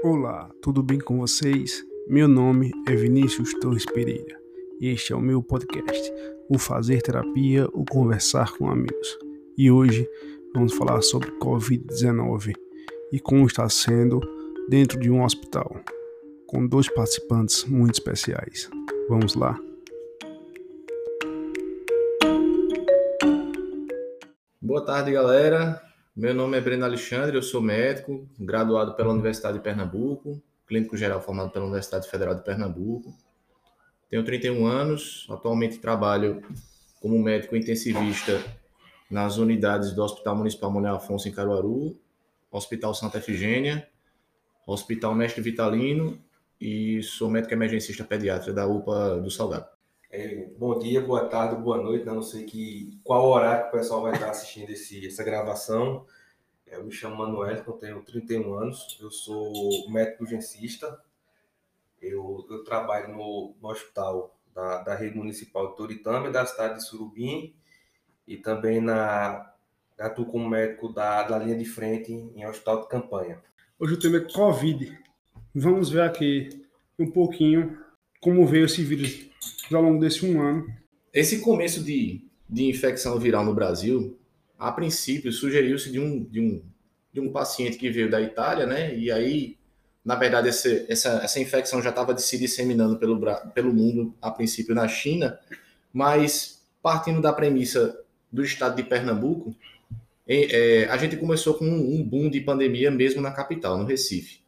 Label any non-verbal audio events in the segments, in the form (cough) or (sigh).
Olá, tudo bem com vocês? Meu nome é Vinícius Torres Pereira e este é o meu podcast, o Fazer Terapia, o Conversar com Amigos. E hoje vamos falar sobre Covid-19 e como está sendo dentro de um hospital, com dois participantes muito especiais. Vamos lá? Boa tarde, galera. Meu nome é Breno Alexandre, eu sou médico, graduado pela Universidade de Pernambuco, clínico geral formado pela Universidade Federal de Pernambuco. Tenho 31 anos, atualmente trabalho como médico intensivista nas unidades do Hospital Municipal Manuel Afonso em Caruaru, Hospital Santa Efigênia, Hospital Mestre Vitalino e sou médico emergencista pediatra da UPA do Salgado. É, bom dia, boa tarde, boa noite. Né? Não sei que, qual horário que o pessoal vai estar assistindo esse, essa gravação. É, eu me chamo Manuel, eu tenho 31 anos, eu sou médico urgencista. Eu, eu trabalho no, no hospital da, da rede municipal de Toritama, da cidade de Surubim, e também na, atuo como médico da, da linha de frente em hospital de campanha. Hoje o tema é Covid. Vamos ver aqui um pouquinho como veio esse vírus ao longo desse um ano. Esse começo de, de infecção viral no Brasil, a princípio, sugeriu-se de um, de, um, de um paciente que veio da Itália, né? E aí, na verdade, esse, essa, essa infecção já estava se disseminando pelo, pelo mundo, a princípio na China, mas partindo da premissa do estado de Pernambuco, é, a gente começou com um boom de pandemia mesmo na capital, no Recife.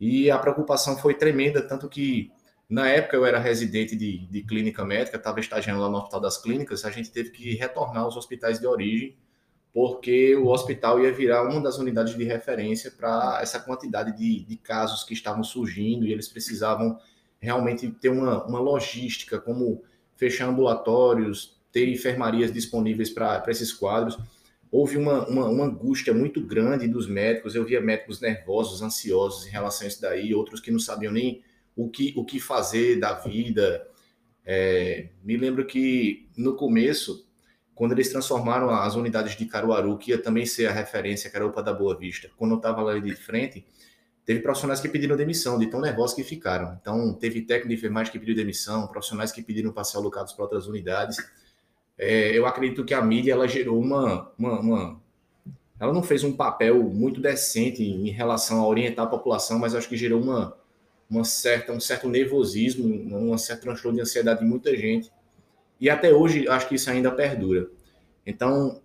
E a preocupação foi tremenda, tanto que na época eu era residente de, de clínica médica, estava estagiando lá no Hospital das Clínicas, a gente teve que retornar aos hospitais de origem, porque o hospital ia virar uma das unidades de referência para essa quantidade de, de, casos que estavam surgindo e eles precisavam realmente ter uma, uma logística, como fechar ambulatórios, ter enfermarias disponíveis para esses quadros. Houve uma, uma, uma, angústia muito grande dos médicos, eu via médicos nervosos, ansiosos em relação a isso daí, outros que não sabiam nem o que, o que fazer da vida. É, me lembro que no começo, quando eles transformaram as unidades de Caruaru, que ia também ser a referência, que era a UPA da Boa Vista, quando eu estava lá de frente, teve profissionais que pediram demissão, de tão nervosos que ficaram. Então, teve técnico de enfermagem que pediu demissão, profissionais que pediram para ser alocados para outras unidades. É, eu acredito que a mídia ela gerou uma, uma, uma, Ela não fez um papel muito decente em relação a orientar a população, mas acho que gerou uma, uma certa, um certo nervosismo, um certo transtorno de ansiedade em muita gente. E até hoje acho que isso ainda perdura. Então,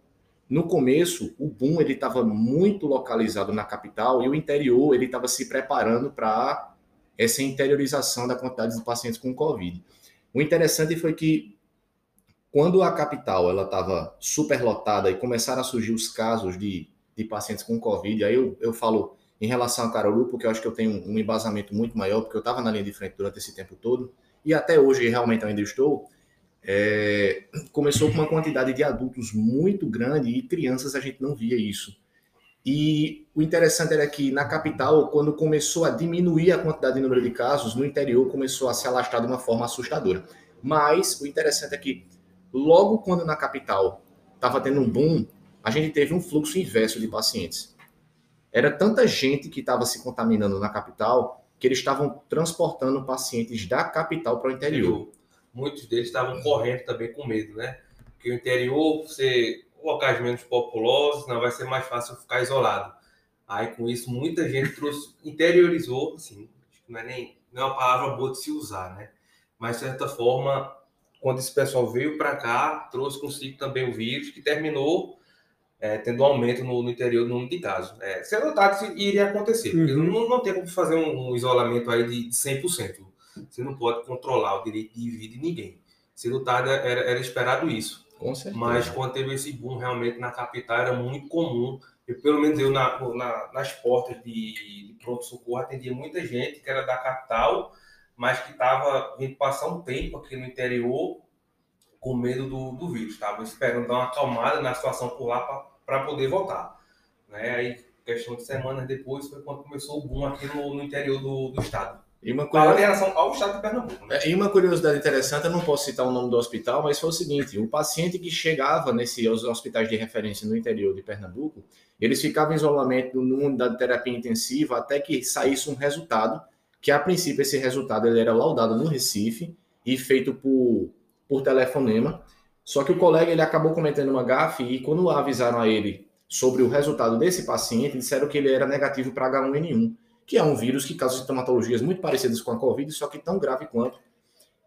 no começo, o boom ele estava muito localizado na capital e o interior ele estava se preparando para essa interiorização da quantidade de pacientes com Covid. O interessante foi que quando a capital ela estava superlotada e começaram a surgir os casos de, de pacientes com Covid, aí eu, eu falo em relação a Caruaru, porque eu acho que eu tenho um embasamento muito maior, porque eu estava na linha de frente durante esse tempo todo, e até hoje realmente ainda estou, é, começou com uma quantidade de adultos muito grande e crianças a gente não via isso. E o interessante era que na capital, quando começou a diminuir a quantidade de número de casos, no interior começou a se alastrar de uma forma assustadora. Mas o interessante é que logo quando na capital estava tendo um boom, a gente teve um fluxo inverso de pacientes. Era tanta gente que estava se contaminando na capital que eles estavam transportando pacientes da capital para o interior. Muitos deles estavam correndo também com medo, né? Porque o interior, você locais menos populosos, não vai ser mais fácil ficar isolado. Aí com isso muita gente trouxe, interiorizou, assim, não é nem não é uma palavra boa de se usar, né? Mas de certa forma, quando esse pessoal veio para cá, trouxe consigo também o vírus que terminou é, tendo um aumento no, no, interior do número de casos. É, se notado que iria acontecer, uhum. não, não tem como fazer um, um, isolamento aí de 100%. Você não pode controlar o direito de vida de ninguém. Se notado era, era esperado isso. Com certeza. Mas quando teve esse boom realmente na capital, era muito comum. Eu, pelo menos eu, na, na, nas portas de, de pronto-socorro, atendia muita gente que era da capital, mas que estava vindo passar um tempo aqui no interior com medo do, do vírus, estavam esperando dar uma acalmada na situação por lá para poder voltar. Né? Aí, questão de semanas depois, foi quando começou o boom aqui no, no interior do, do estado. E uma, Falando em relação ao estado de Pernambuco. Né? é, e uma curiosidade interessante, eu não posso citar o nome do hospital, mas foi o seguinte: o paciente que chegava nesses hospitais de referência no interior de Pernambuco, eles ficavam em isolamento numa unidade de terapia intensiva até que saísse um resultado, que a princípio esse resultado ele era laudado no Recife e feito por, por telefonema. Só que o colega ele acabou cometendo uma gafe e quando avisaram a ele sobre o resultado desse paciente, disseram que ele era negativo para H1N1, que é um vírus que causa sintomatologias muito parecidas com a Covid, só que tão grave quanto.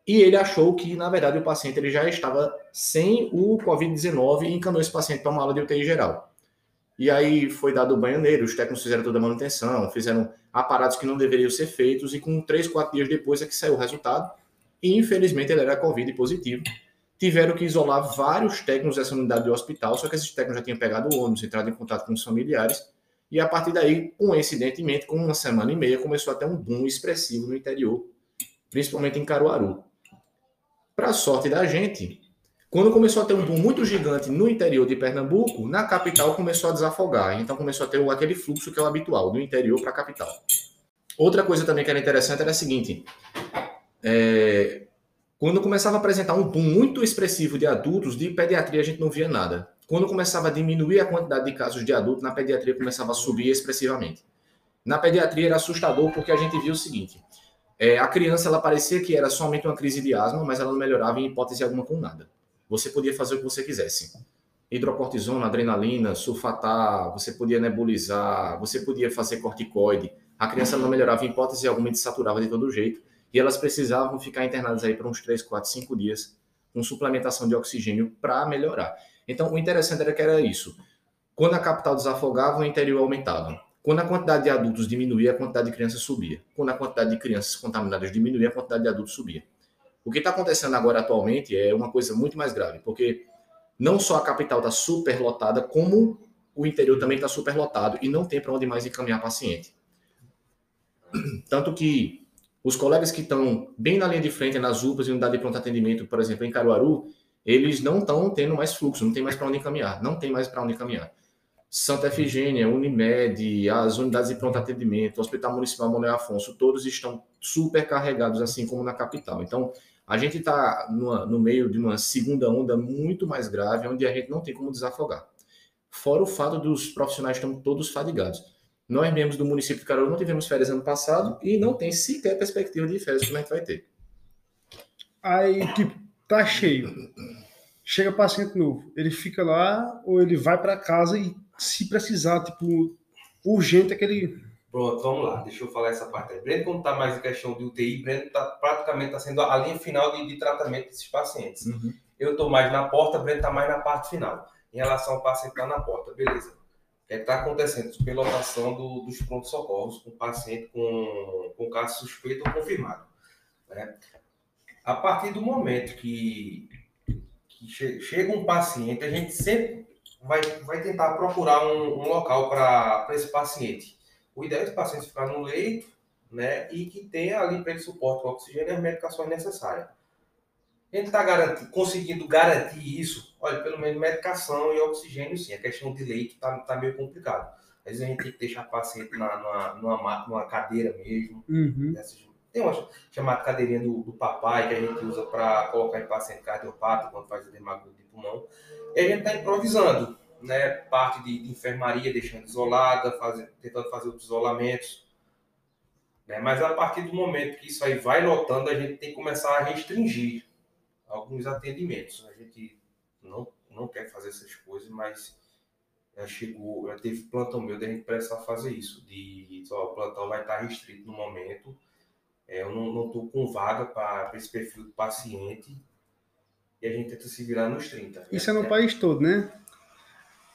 E ele achou que, na verdade, o paciente ele já estava sem o Covid-19 e encaminhou esse paciente para uma aula de UTI geral. E aí foi dado o banho nele, os técnicos fizeram toda a manutenção, fizeram aparatos que não deveriam ser feitos, e com três, quatro dias depois é que saiu o resultado. E infelizmente ele era Covid positivo. Tiveram que isolar vários técnicos dessa unidade do hospital, só que esses técnicos já tinham pegado o ônibus, entrado em contato com os familiares, e a partir daí, coincidentemente, com uma semana e meia, começou a ter um boom expressivo no interior, principalmente em Caruaru. Para sorte da gente, quando começou a ter um boom muito gigante no interior de Pernambuco, na capital começou a desafogar. Então começou a ter aquele fluxo que é o habitual, do interior para a capital. Outra coisa também que era interessante era a seguinte: é, quando começava a apresentar um boom muito expressivo de adultos, de pediatria a gente não via nada. Quando começava a diminuir a quantidade de casos de adultos, na pediatria começava a subir expressivamente. Na pediatria era assustador porque a gente viu o seguinte: é, a criança ela parecia que era somente uma crise de asma, mas ela não melhorava em hipótese alguma com nada. Você podia fazer o que você quisesse. Hidrocortisona, adrenalina, sulfatar, você podia nebulizar, você podia fazer corticoide. A criança não melhorava em hipótese alguma e saturava de todo jeito. E elas precisavam ficar internadas aí por uns 3, 4, 5 dias com suplementação de oxigênio para melhorar. Então, o interessante era que era isso. Quando a capital desafogava, o interior aumentava. Quando a quantidade de adultos diminuía, a quantidade de crianças subia. Quando a quantidade de crianças contaminadas diminuía, a quantidade de adultos subia. O que está acontecendo agora atualmente é uma coisa muito mais grave, porque não só a capital está super lotada, como o interior também está super lotado e não tem para onde mais encaminhar paciente. Tanto que os colegas que estão bem na linha de frente, nas UPAs e unidade de pronto atendimento, por exemplo, em Caruaru, eles não estão tendo mais fluxo, não tem mais para onde encaminhar, não tem mais para onde encaminhar. Santa Efigênia, Unimed, as unidades de pronto atendimento, o Hospital Municipal Manuel Afonso, todos estão super carregados, assim como na capital. Então, a gente está no meio de uma segunda onda muito mais grave, onde a gente não tem como desafogar. Fora o fato dos profissionais estão todos fadigados. Nós, membros do município de Caruaru, não tivemos férias ano passado e não tem sequer perspectiva de férias como a gente vai ter. Aí, tipo, tá cheio. Chega paciente novo. Ele fica lá ou ele vai para casa e, se precisar, tipo, urgente aquele. Pronto, vamos lá. Deixa eu falar essa parte aí. Breno, como tá mais em questão de UTI, Breno tá, praticamente está sendo a linha final de, de tratamento desses pacientes. Uhum. Eu tô mais na porta, Breno tá mais na parte final. Em relação ao paciente que tá na porta, beleza. O que está acontecendo? Superlotação do, dos prontos-socorros com paciente com, com caso suspeito ou confirmado. Né? A partir do momento que, que che- chega um paciente, a gente sempre vai, vai tentar procurar um, um local para esse paciente. O ideal é esse paciente ficar no leito né, e que tenha ali para ele suporte o oxigênio e as medicações necessárias. A gente está conseguindo garantir isso, olha, pelo menos medicação e oxigênio sim. A questão de leito está tá meio complicado. Às vezes a gente tem que deixar o paciente na, numa, numa, ma- numa cadeira mesmo. Uhum. Essas- Tem uma chamada cadeirinha do, do papai que a gente usa para colocar em paciente cardiopata quando faz o dermagrulho de pulmão. E a gente está improvisando, né? Parte de, de enfermaria, deixando isolada, fazer, tentando fazer outros isolamentos. Né? Mas a partir do momento que isso aí vai lotando, a gente tem que começar a restringir alguns atendimentos. A gente não, não quer fazer essas coisas, mas já chegou, já teve plantão meu da gente precisar fazer isso. De ó, o plantão vai estar restrito no momento. É, eu não estou com vaga para esse perfil do paciente. E a gente tenta se virar nos 30. Isso é no né? país todo, né?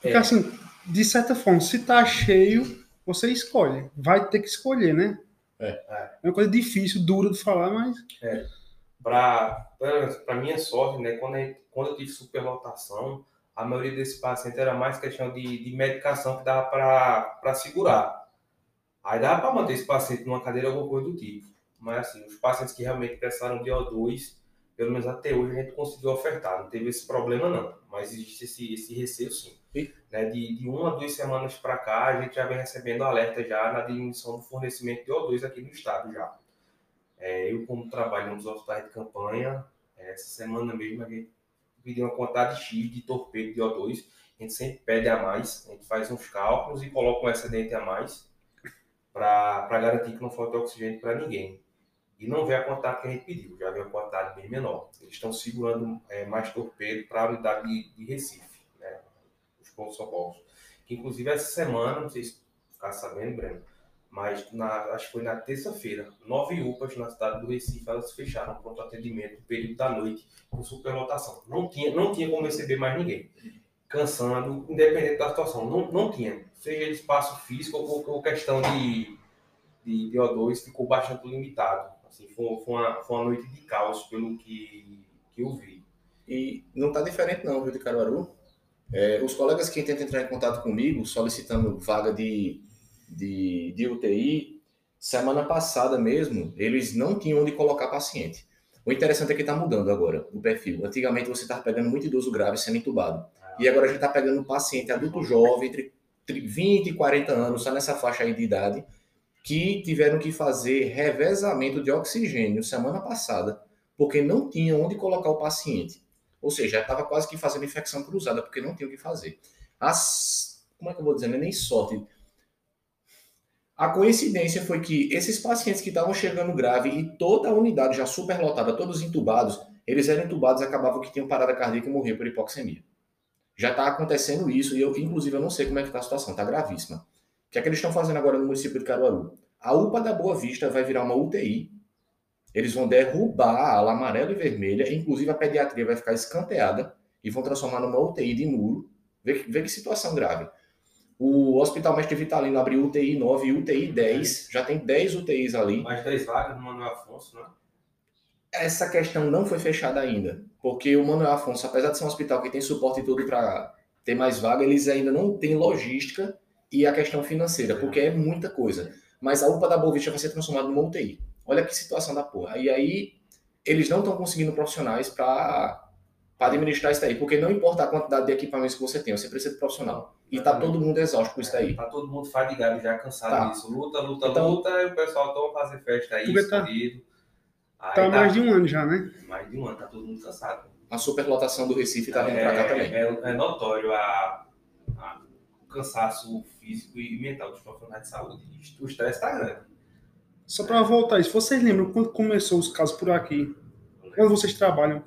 Porque É. assim, de certa forma, se tá cheio, você escolhe. Vai ter que escolher, né? É. É uma coisa difícil, dura de falar, mas. Para minha sorte, né, quando, a gente- quando eu tive superlotação, a maioria desses pacientes era mais questão de, de medicação que dava para segurar. Aí dava para manter esse paciente numa cadeira alguma coisa do tipo. Mas assim, os pacientes que realmente precisaram de O2, pelo menos até hoje a gente conseguiu ofertar. Não teve esse problema não, mas existe esse, esse receio sim. Né, de, de uma a duas semanas para cá, a gente já vem recebendo alerta já na diminuição do fornecimento de O2 aqui no estado já. É, eu, como trabalho nos hospitais de campanha, é, essa semana mesmo a gente pediu uma quantidade X de torpedo de O2. A gente sempre pede a mais, a gente faz uns cálculos e coloca um excedente a mais para garantir que não falte oxigênio para ninguém. E não vê a quantidade que a gente pediu, já vê a quantidade bem menor. Eles estão segurando é, mais torpedo para a unidade de, de Recife, né? os pontos socorros. Que inclusive essa semana, não sei se ficar sabendo, Breno, mas na, acho que foi na terça-feira, nove UPAs na cidade do Recife, elas fecharam pronto atendimento período da noite, com superlotação. Não tinha, não tinha como receber mais ninguém. Cansando, independente da situação, não, não tinha. Seja espaço físico ou, ou questão de, de, de O2, ficou bastante limitado. Assim, foi, foi, uma, foi uma noite de caos, pelo que, que eu vi. E não está diferente não, viu, de Caruaru? É, os colegas que tentam entrar em contato comigo, solicitando vaga de de, de UTI, semana passada mesmo, eles não tinham onde colocar paciente. O interessante é que está mudando agora o perfil. Antigamente você estava pegando muito idoso grave sendo entubado. E agora a gente está pegando paciente adulto jovem, entre 20 e 40 anos, só nessa faixa aí de idade, que tiveram que fazer revezamento de oxigênio semana passada, porque não tinham onde colocar o paciente. Ou seja, estava quase que fazendo infecção cruzada, porque não tinha o que fazer. As, como é que eu vou dizer? Não é nem sorte. A coincidência foi que esses pacientes que estavam chegando grave e toda a unidade já superlotada, todos entubados, eles eram entubados e acabavam que tinham parada cardíaca e morriam por hipoxemia. Já está acontecendo isso e eu, inclusive, eu não sei como é que está a situação, está gravíssima. O que é que eles estão fazendo agora no município de Caruaru? A UPA da Boa Vista vai virar uma UTI. Eles vão derrubar a ala amarela e vermelha, inclusive a pediatria vai ficar escanteada e vão transformar numa UTI de muro. Vê, vê que situação grave. O Hospital Mestre Vitalino abriu UTI 9 e UTI 10. Já tem 10 UTIs ali. Mais 10 vagas no Manuel Afonso, né? Essa questão não foi fechada ainda. Porque o Manuel Afonso, apesar de ser um hospital que tem suporte e tudo para ter mais vaga, eles ainda não têm logística e a questão financeira, porque é muita coisa. Mas a UPA da Bovista vai ser transformada numa UTI. Olha que situação da porra. E aí, eles não estão conseguindo profissionais para para administrar isso aí, porque não importa a quantidade de equipamentos que você tem, você precisa de profissional. E tá todo mundo exausto com isso daí. É, tá todo mundo fadigado já, cansado tá. disso. Luta, luta, então, luta, e o pessoal toma fazer festa aí, escondido. Tá, tá mais de um ano já, né? Mais de um ano, tá todo mundo cansado. A superlotação do Recife tá vindo é, pra cá também. É, é notório a, a, o cansaço físico e mental dos profissionais de saúde. O estresse tá grande. Só para voltar, se vocês lembram quando começou os casos por aqui? Onde vocês trabalham?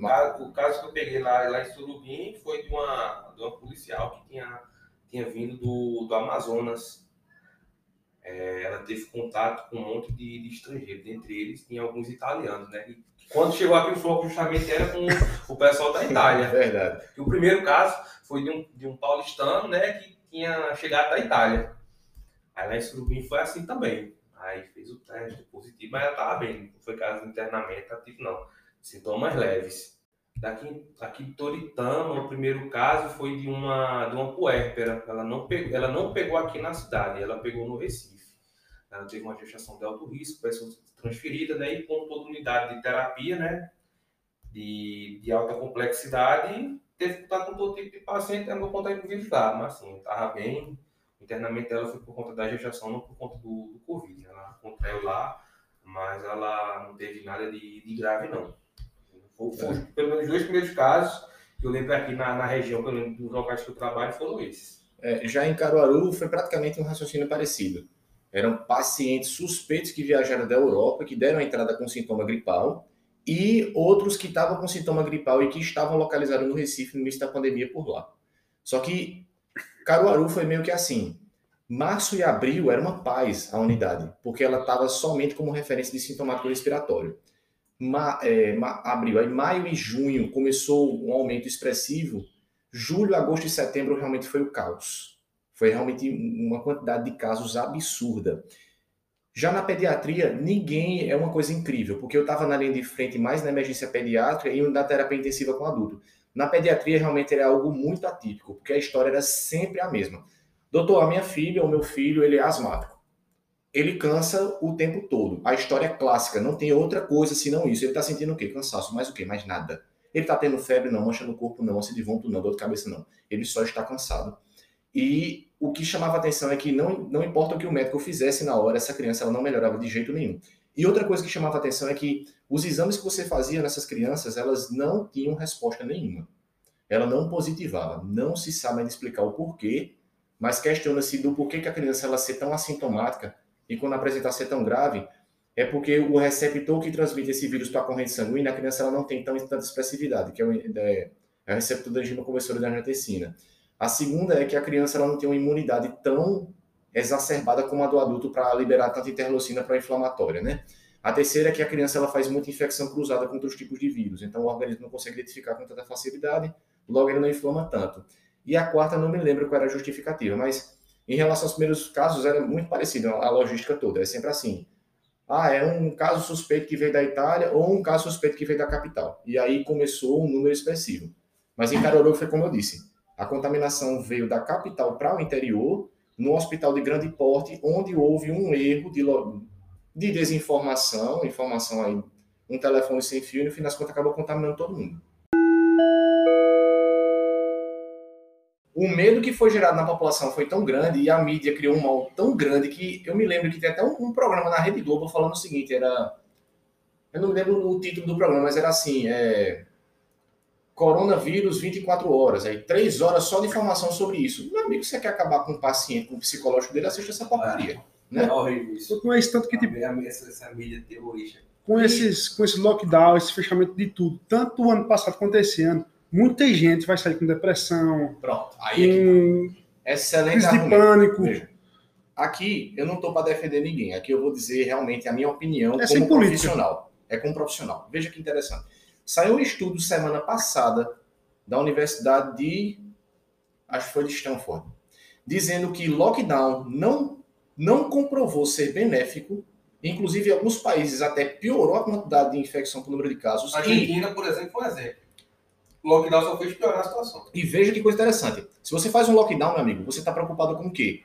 O caso, o caso que eu peguei lá, lá em Surubim foi de uma, de uma policial que tinha, tinha vindo do, do Amazonas. É, ela teve contato com um monte de, de estrangeiros, dentre eles tinha alguns italianos, né? E quando chegou aqui, o foco justamente era com o pessoal da Itália. (laughs) Verdade. E o primeiro caso foi de um, de um paulistano, né, que tinha chegado da Itália. Aí lá em Surubim foi assim também. Aí fez o teste positivo, mas ela estava bem. Não foi caso de internamento ativo, não sintomas leves. Daqui, aqui Toritama, o primeiro caso foi de uma, de uma puérpera. Ela não, pegou, ela não pegou aqui na cidade, ela pegou no Recife. Ela teve uma gestação de alto risco, pessoa transferida, né? E com toda unidade de terapia, né? De, de alta complexidade, teve que estar com todo tipo de paciente, andou conta com vírus lá, mas assim, estava bem. O internamento dela foi por conta da gestação, não por conta do, do Covid. Ela contraiu lá, mas ela não teve nada de, de grave, não. É. Pelo menos os dois primeiros casos que eu lembro aqui na, na região, pelo menos dos locais que eu trabalho, foram esses. É, já em Caruaru foi praticamente um raciocínio parecido. Eram pacientes suspeitos que viajaram da Europa, que deram a entrada com sintoma gripal, e outros que estavam com sintoma gripal e que estavam localizados no Recife no início da pandemia por lá. Só que Caruaru foi meio que assim. Março e abril era uma paz a unidade, porque ela estava somente como referência de sintomático respiratório ma, é, ma, abril, aí maio e junho começou um aumento expressivo, julho, agosto e setembro realmente foi o caos. Foi realmente uma quantidade de casos absurda. Já na pediatria, ninguém é uma coisa incrível, porque eu estava na linha de frente mais na emergência pediátrica e na terapia intensiva com adulto. Na pediatria, realmente era algo muito atípico, porque a história era sempre a mesma. Doutor, a minha filha, o meu filho, ele é asmático ele cansa o tempo todo. A história é clássica, não tem outra coisa senão isso. Ele está sentindo o quê? Cansaço, mais o quê? Mais nada. Ele está tendo febre, não, mancha no corpo, não, ânsia de vômito, não, dor de cabeça, não. Ele só está cansado. E o que chamava atenção é que não, não importa o que o médico fizesse na hora, essa criança ela não melhorava de jeito nenhum. E outra coisa que chamava atenção é que os exames que você fazia nessas crianças, elas não tinham resposta nenhuma. Ela não positivava. Não se sabe explicar o porquê, mas questiona-se do porquê que a criança ela ser tão assintomática e quando apresentar ser tão grave, é porque o receptor que transmite esse vírus para a corrente sanguínea, a criança ela não tem tão, tanta expressividade, que é o, é, é o receptor da enzima conversora da angiotensina. A segunda é que a criança ela não tem uma imunidade tão exacerbada como a do adulto para liberar tanta interleucina pró-inflamatória, né? A terceira é que a criança ela faz muita infecção cruzada com outros tipos de vírus, então o organismo não consegue identificar com tanta facilidade, logo ele não inflama tanto. E a quarta, não me lembro qual era a justificativa, mas em relação aos primeiros casos, era muito parecido a logística toda, é sempre assim. Ah, é um caso suspeito que veio da Itália ou um caso suspeito que veio da capital. E aí começou um número expressivo. Mas em Caruaru foi como eu disse, a contaminação veio da capital para o interior, no hospital de grande porte, onde houve um erro de, de desinformação, informação aí, um telefone sem fio, e no fim das contas acabou contaminando todo mundo. O medo que foi gerado na população foi tão grande e a mídia criou um mal tão grande que eu me lembro que tem até um, um programa na Rede Globo falando o seguinte, era... Eu não me lembro o título do programa, mas era assim, é coronavírus 24 horas, aí três horas só de informação sobre isso. Meu amigo, você quer acabar com o paciente, com o psicológico dele, assiste essa porcaria. É, né? é horrível isso. Com esse tanto que tipo, essa, essa mídia terrorista. Com esses, com esse lockdown, esse fechamento de tudo, tanto o ano passado quanto esse ano, muita gente vai sair com depressão. Pronto. Aí com é excelente crise de pânico. Veja, aqui eu não estou para defender ninguém. Aqui eu vou dizer realmente a minha opinião é como profissional. É como profissional. Veja que interessante. Saiu um estudo semana passada da Universidade de. Acho que foi de Stanford. Dizendo que lockdown não, não comprovou ser benéfico. Inclusive, em alguns países até piorou a quantidade de infecção por número de casos. A Argentina, e... por exemplo, foi um exemplo. O lockdown só fez piorar a situação. E veja que coisa interessante. Se você faz um lockdown, meu amigo, você está preocupado com o quê?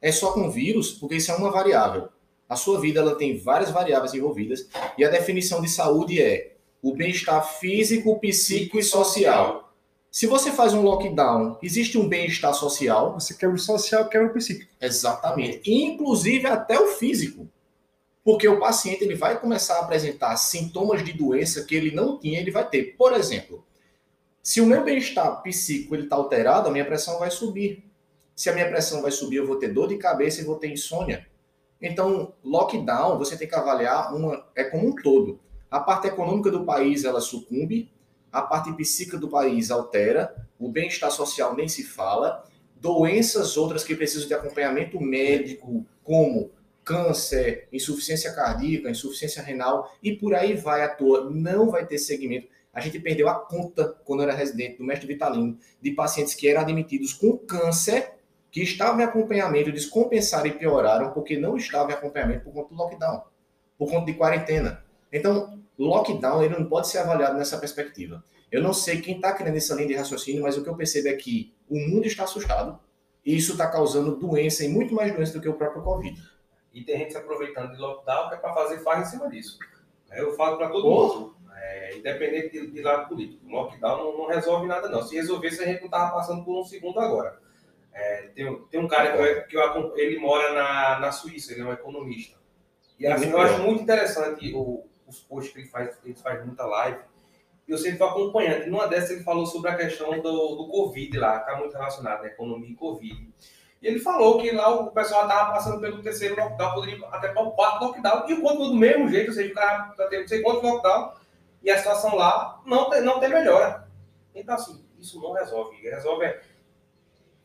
É só com vírus, porque isso é uma variável. A sua vida ela tem várias variáveis envolvidas e a definição de saúde é o bem-estar físico, psíquico e social. Se você faz um lockdown, existe um bem-estar social. Você quer o social, quer o psíquico. Exatamente. Inclusive até o físico. Porque o paciente ele vai começar a apresentar sintomas de doença que ele não tinha, ele vai ter. Por exemplo, se o meu bem-estar psíquico está alterado, a minha pressão vai subir. Se a minha pressão vai subir, eu vou ter dor de cabeça e vou ter insônia. Então, lockdown, você tem que avaliar uma, é como um todo. A parte econômica do país ela sucumbe, a parte psíquica do país altera, o bem-estar social nem se fala, doenças outras que precisam de acompanhamento médico, como câncer, insuficiência cardíaca, insuficiência renal e por aí vai à toa, não vai ter segmento. A gente perdeu a conta, quando era residente do mestre Vitalino, de pacientes que eram admitidos com câncer, que estavam em acompanhamento, descompensaram e pioraram porque não estavam em acompanhamento por conta do lockdown, por conta de quarentena. Então, lockdown ele não pode ser avaliado nessa perspectiva. Eu não sei quem está criando essa linha de raciocínio, mas o que eu percebo é que o mundo está assustado e isso está causando doença e muito mais doença do que o próprio Covid. E tem gente se aproveitando de lockdown que é para fazer farra em cima disso. Eu falo para todo oh. mundo, é, independente de, de, lado político, o lockdown não, não, resolve nada não. Se resolvesse, a gente não estava passando por um segundo agora. É, tem, tem um cara que, eu, que eu, ele mora na, na Suíça, ele é um economista. E assim, eu acho muito interessante o, os posts que ele faz, ele faz muita live. E eu sempre estou acompanhando. E numa dessas ele falou sobre a questão do, do Covid lá, que está muito relacionado, né? Economia e Covid. E ele falou que lá o pessoal estava passando pelo terceiro lockdown, poderia até para o quarto lockdown, e o quanto do mesmo jeito, ou seja, o cara está tendo não sei quantos lockdown, e a situação lá não tem, não tem melhora. Então, assim, isso não resolve. Resolve é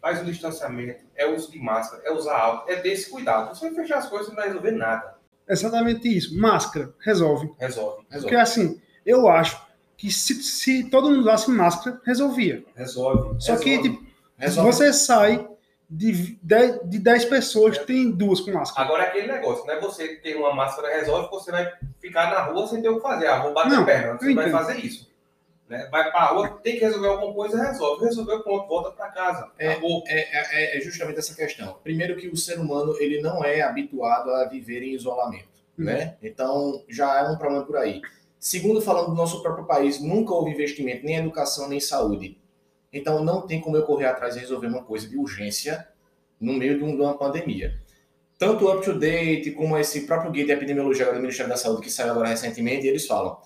faz o distanciamento, é o uso de máscara, é usar álcool, é ter esse cuidado. Você fechar as coisas, não vai resolver nada exatamente isso. Máscara, resolve. Resolve. resolve. Porque assim, eu acho que se, se todo mundo usasse máscara, resolvia. Resolve. Só resolve. que, tipo, resolve. você sai de 10, de 10 pessoas, é. tem duas com máscara. Agora é aquele negócio, não é você ter uma máscara resolve, você vai ficar na rua sem ter o que fazer. Ah, vou bater não, perna. Você vai fazer isso. Né? Vai para a rua, tem que resolver alguma coisa, resolve. Resolveu, pronto, volta para casa. É, é, é, é, justamente essa questão. Primeiro que o ser humano ele não é habituado a viver em isolamento. Uhum. Né? Então, já é um problema por aí. Segundo, falando do nosso próprio país, nunca houve investimento nem em educação nem em saúde. Então, não tem como eu correr atrás e resolver uma coisa de urgência no meio de uma pandemia. tanto o up-to-date como esse próprio guia de epidemiologia do Ministério da Saúde que saiu agora recentemente, eles falam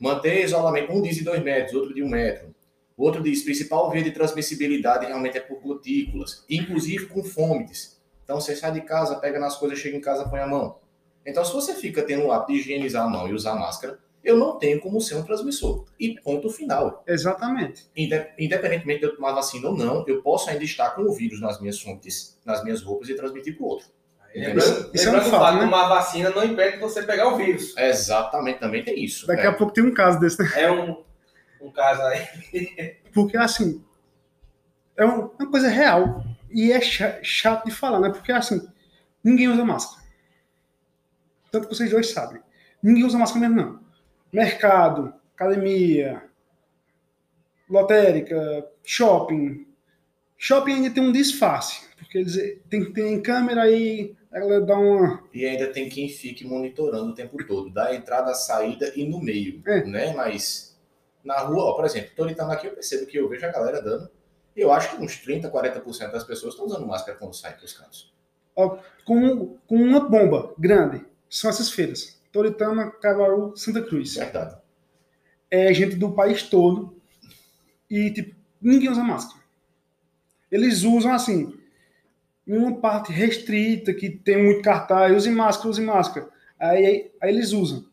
manter isolamento, um diz de dois metros, outro de um metro. O outro diz, principal via de transmissibilidade realmente é por gotículas, inclusive com fomites. Então você sai de casa, pega nas coisas, chega em casa, põe a mão. Então se você fica tendo o hábito de higienizar a mão e usar máscara, eu não tenho como ser um transmissor. E ponto final. Exatamente. Independentemente de eu tomar vacina ou não, eu posso ainda estar com o vírus nas minhas fontes, nas minhas roupas e transmitir para o outro. Lembrando, isso, é um fato, né? tomar vacina não impede você pegar o vírus. Exatamente, também tem isso. Daqui é. a pouco tem um caso desse, né? É um, um caso aí. Porque, assim, é uma coisa real. E é chato de falar, né? Porque, assim, ninguém usa máscara. Tanto que vocês dois sabem. Ninguém usa máscara mesmo, não. Mercado, academia, lotérica, shopping. Shopping ainda tem um disfarce. Porque eles tem que ter câmera aí ela dá uma. E ainda tem quem fique monitorando o tempo todo, da entrada, a saída e no meio, é. né? Mas na rua, ó, por exemplo, tô gritando aqui, eu percebo que eu vejo a galera dando. Eu acho que uns 30, 40% das pessoas estão usando máscara quando saem para os cantos. Ó, com, com uma bomba grande, são essas feiras. Toritama, Caruaru, Santa Cruz. Verdade. É gente do país todo e, tipo, ninguém usa máscara. Eles usam, assim, em uma parte restrita, que tem muito cartaz, use máscara, use máscara. Aí, aí eles usam.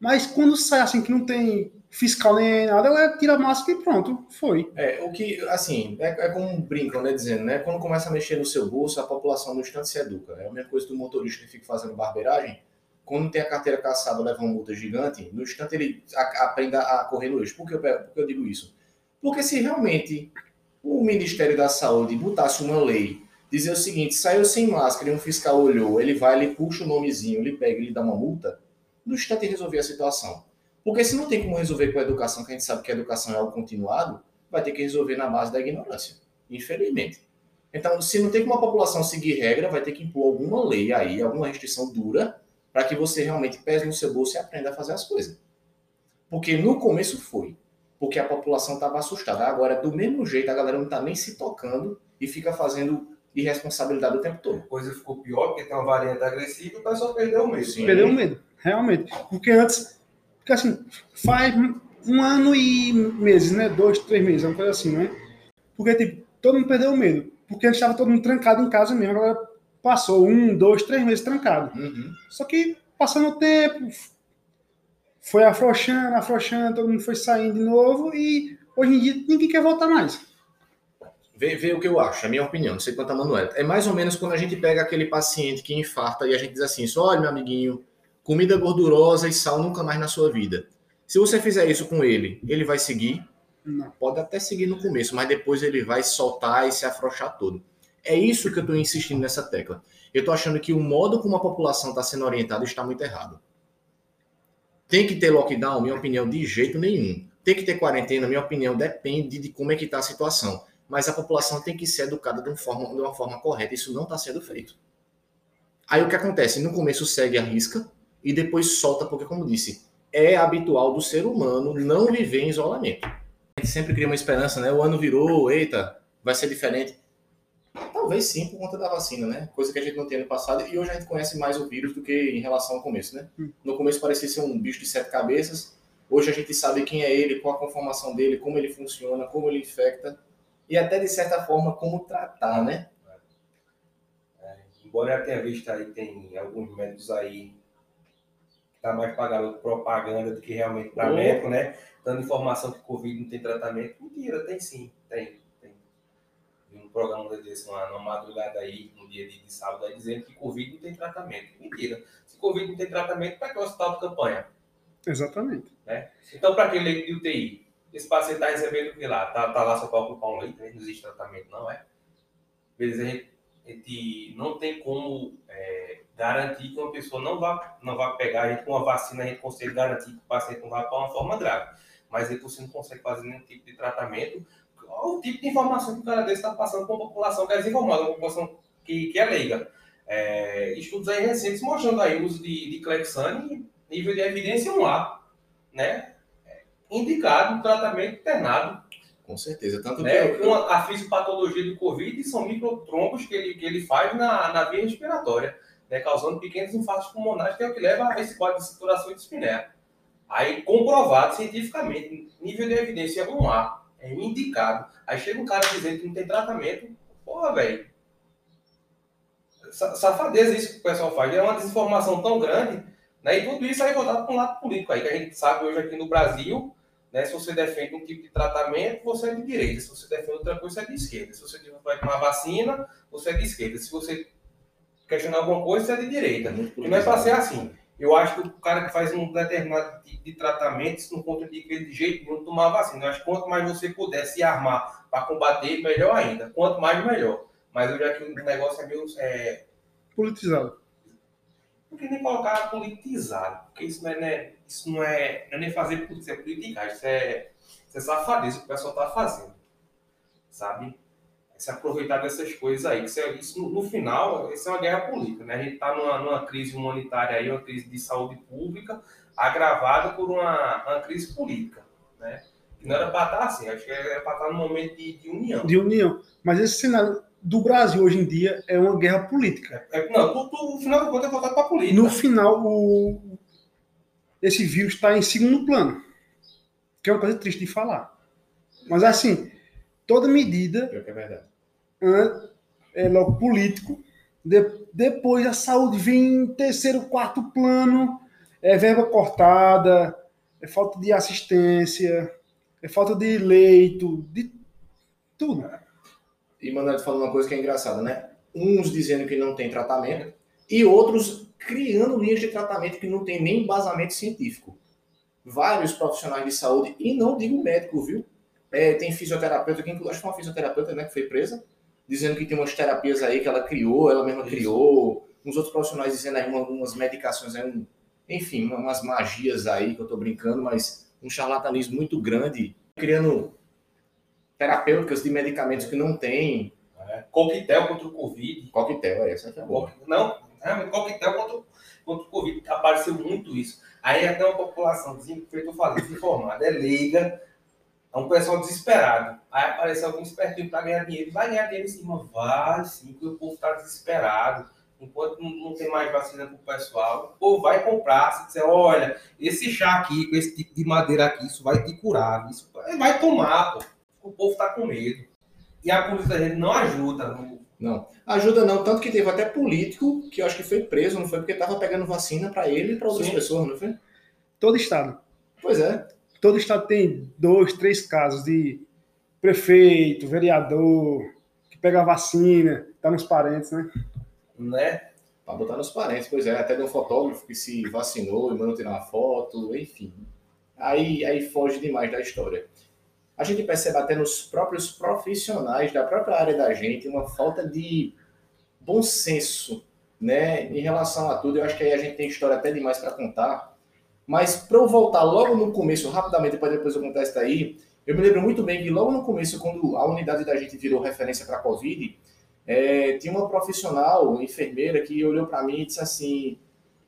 Mas quando sai assim, que não tem fiscal nem nada, ela tira a máscara e pronto, foi. É, o que, assim, é, é como brincam, né, dizendo, né, quando começa a mexer no seu bolso, a população no instante se educa. É a mesma coisa do motorista que fica fazendo barbeiragem, quando tem a carteira caçada, leva uma multa gigante, no instante ele aprenda a correr no eixo. Por que, eu, por que eu digo isso? Porque se realmente o Ministério da Saúde botasse uma lei dizer o seguinte: saiu sem máscara e um fiscal olhou, ele vai, ele puxa o nomezinho, ele pega, ele dá uma multa, no instante resolver a situação. Porque se não tem como resolver com a educação, que a gente sabe que a educação é algo continuado, vai ter que resolver na base da ignorância, infelizmente. Então, se não tem como a população seguir regra, vai ter que impor alguma lei aí, alguma restrição dura, para que você realmente pese no seu bolso e aprenda a fazer as coisas. Porque no começo foi, porque a população estava assustada. Agora, do mesmo jeito, a galera não está nem se tocando e fica fazendo e responsabilidade o tempo todo. A coisa ficou pior porque tem uma variante agressiva e o pessoal perdeu o medo. Sim. Perdeu o medo, realmente. Porque antes, porque assim, faz um ano e meses, né? Dois, três meses, uma coisa assim, né? Porque, tipo, todo mundo perdeu o medo. Porque antes estava todo mundo trancado em casa mesmo. Agora passou um, dois, três meses trancado. Uhum. Só que, passando o tempo, foi afrouxando, afrouxando, todo mundo foi saindo de novo e hoje em dia ninguém quer voltar mais. Vê, vê o que eu acho, é a minha opinião, não sei quanto a Manuela. É mais ou menos quando a gente pega aquele paciente que infarta e a gente diz assim: olha, meu amiguinho, comida gordurosa e sal nunca mais na sua vida. Se você fizer isso com ele, ele vai seguir? Não. Pode até seguir no começo, mas depois ele vai soltar e se afrouxar todo. É isso que eu estou insistindo nessa tecla. Eu estou achando que o modo como a população está sendo orientada está muito errado. Tem que ter lockdown? Minha opinião, de jeito nenhum. Tem que ter quarentena? Minha opinião, depende de como é que está a situação mas a população tem que ser educada de uma forma, de uma forma correta. Isso não está sendo feito. Aí o que acontece? No começo segue a risca e depois solta, porque, como disse, é habitual do ser humano não viver em isolamento. A gente sempre cria uma esperança, né? O ano virou, eita, vai ser diferente. Talvez sim, por conta da vacina, né? Coisa que a gente não tinha no passado. E hoje a gente conhece mais o vírus do que em relação ao começo, né? Hum. No começo parecia ser um bicho de sete cabeças. Hoje a gente sabe quem é ele, qual a conformação dele, como ele funciona, como ele infecta e até de certa forma como tratar, né? É, embora eu tenha visto aí, tem alguns médicos aí que tá mais pagando propaganda do que realmente para médico, né? Dando informação que Covid não tem tratamento. Mentira, tem sim, tem. Programa desse uma, numa madrugada aí, no dia de, de, sábado, aí, dizendo que Covid não tem tratamento. Mentira. Se Covid não tem tratamento, para que o hospital de campanha? Exatamente. Né? Então, para que leito de UTI? esse paciente está recebendo o que lá? Tá, tá lá só para ocupar um leito, né? não existe tratamento, não é? Beleza, a gente, a gente não tem como é, garantir que uma pessoa não vá, não vá pegar, a gente com uma vacina a gente consegue garantir que o paciente não vá para uma forma grave. Mas aí você não consegue fazer nenhum tipo de tratamento. O tipo de informação que o cara desse está passando para a população que é desinformada, uma população que, que é leiga? É, estudos aí recentes mostrando aí o uso de, de Clexane nível de evidência 1A, né? indicado um tratamento internado. Com certeza. Tanto né? que a fisiopatologia do Covid são microtrombos que ele, que ele faz na, na via respiratória. né, causando pequenos infartos pulmonares, que é o que leva a esse quadro de saturação de dispneia. Aí, comprovado cientificamente, nível de evidência 1A, é indicado. Aí chega um cara dizendo que não tem tratamento, porra, velho. Safadeza isso que o pessoal faz. É uma desinformação tão grande, né? E tudo isso aí voltado para um lado político aí, que a gente sabe hoje aqui no Brasil, né? Se você defende um tipo de tratamento, você é de direita. Se você defende outra coisa, você é de esquerda. Se você vai tomar vacina, você é de esquerda. Se você questionar alguma coisa, você é de direita. E não é para ser assim. Eu acho que o cara que faz um determinado tipo de tratamento, isso não contradiz ele de jeito nenhum tomar vacina. Eu acho que quanto mais você puder se armar para combater, melhor ainda. Quanto mais, melhor. Mas eu já que o negócio é meio. É... Politizado. Não queria nem colocar politizado, porque isso não é, né, isso não é, não é nem fazer política, é politicagem, isso é, isso é safadeza que o pessoal está fazendo. Sabe? Se aproveitar dessas coisas aí. Isso, é, isso no, no, final, isso é uma guerra política, né? A gente está numa, numa, crise humanitária aí, uma crise de saúde pública, agravada por uma, uma crise política, né? Que não era para estar assim, acho que era para estar num momento de, de, união. De união. Mas esse cenário do Brasil hoje em dia é uma guerra política. É, não, no final do conto é voltado para a política. No final, o, esse vírus está em segundo plano, que é uma coisa triste de falar. Mas assim, toda medida. É verdade é logo político. De, depois a saúde vem em terceiro, quarto plano, é verba cortada, é falta de assistência, é falta de leito, de tudo. E Manuel falou uma coisa que é engraçada, né? Uns dizendo que não tem tratamento e outros criando linhas de tratamento que não tem nem embasamento científico. Vários profissionais de saúde, e não digo médico, viu? É, tem fisioterapeuta, que acho que foi uma fisioterapeuta né, que foi presa, dizendo que tem umas terapias aí que ela criou, ela mesma Isso. criou, uns outros profissionais dizendo aí algumas medicações, aí, um, enfim, umas magias aí que eu tô brincando, mas um charlatanismo muito grande, criando terapêuticas de medicamentos que não tem. É. Coquetel contra o Covid. Coquetel, é essa que é boa. Não, realmente, coquetel contra, contra o Covid. Apareceu muito isso. Aí até uma população, feito eu falei, desinformada, é leiga, é um pessoal desesperado. Aí aparece algum espertinho para ganhar dinheiro. Vai ganhar dinheiro em cima? Vai, sim, porque o povo está desesperado. Enquanto não, não, tem mais vacina para o pessoal, o povo vai comprar. Se disser, olha, esse chá aqui, com esse tipo de madeira aqui, isso vai te curar. Isso vai tomar, pô. O povo está com medo. E a polícia gente não ajuda. Não. não, ajuda não. Tanto que teve até político que eu acho que foi preso, não foi? Porque estava pegando vacina para ele e para outras sim. pessoas, não foi? Todo estado. Pois é todo estado tem dois, três casos de prefeito, vereador, que pega a vacina, tá nos parentes, né? Né? Para botar nos parentes, pois é, até de um fotógrafo que se vacinou e mandou tirar uma foto, enfim. Aí, aí foge demais da história. A gente percebe até nos próprios profissionais da própria área da gente uma falta de bom senso, né, em relação a tudo. Eu acho que aí a gente tem história até demais para contar mas para eu voltar logo no começo, rapidamente, para depois eu contar isso daí, eu me lembro muito bem que logo no começo, quando a unidade da gente virou referência para a Covid, é, tinha uma profissional, uma enfermeira, que olhou para mim e disse assim: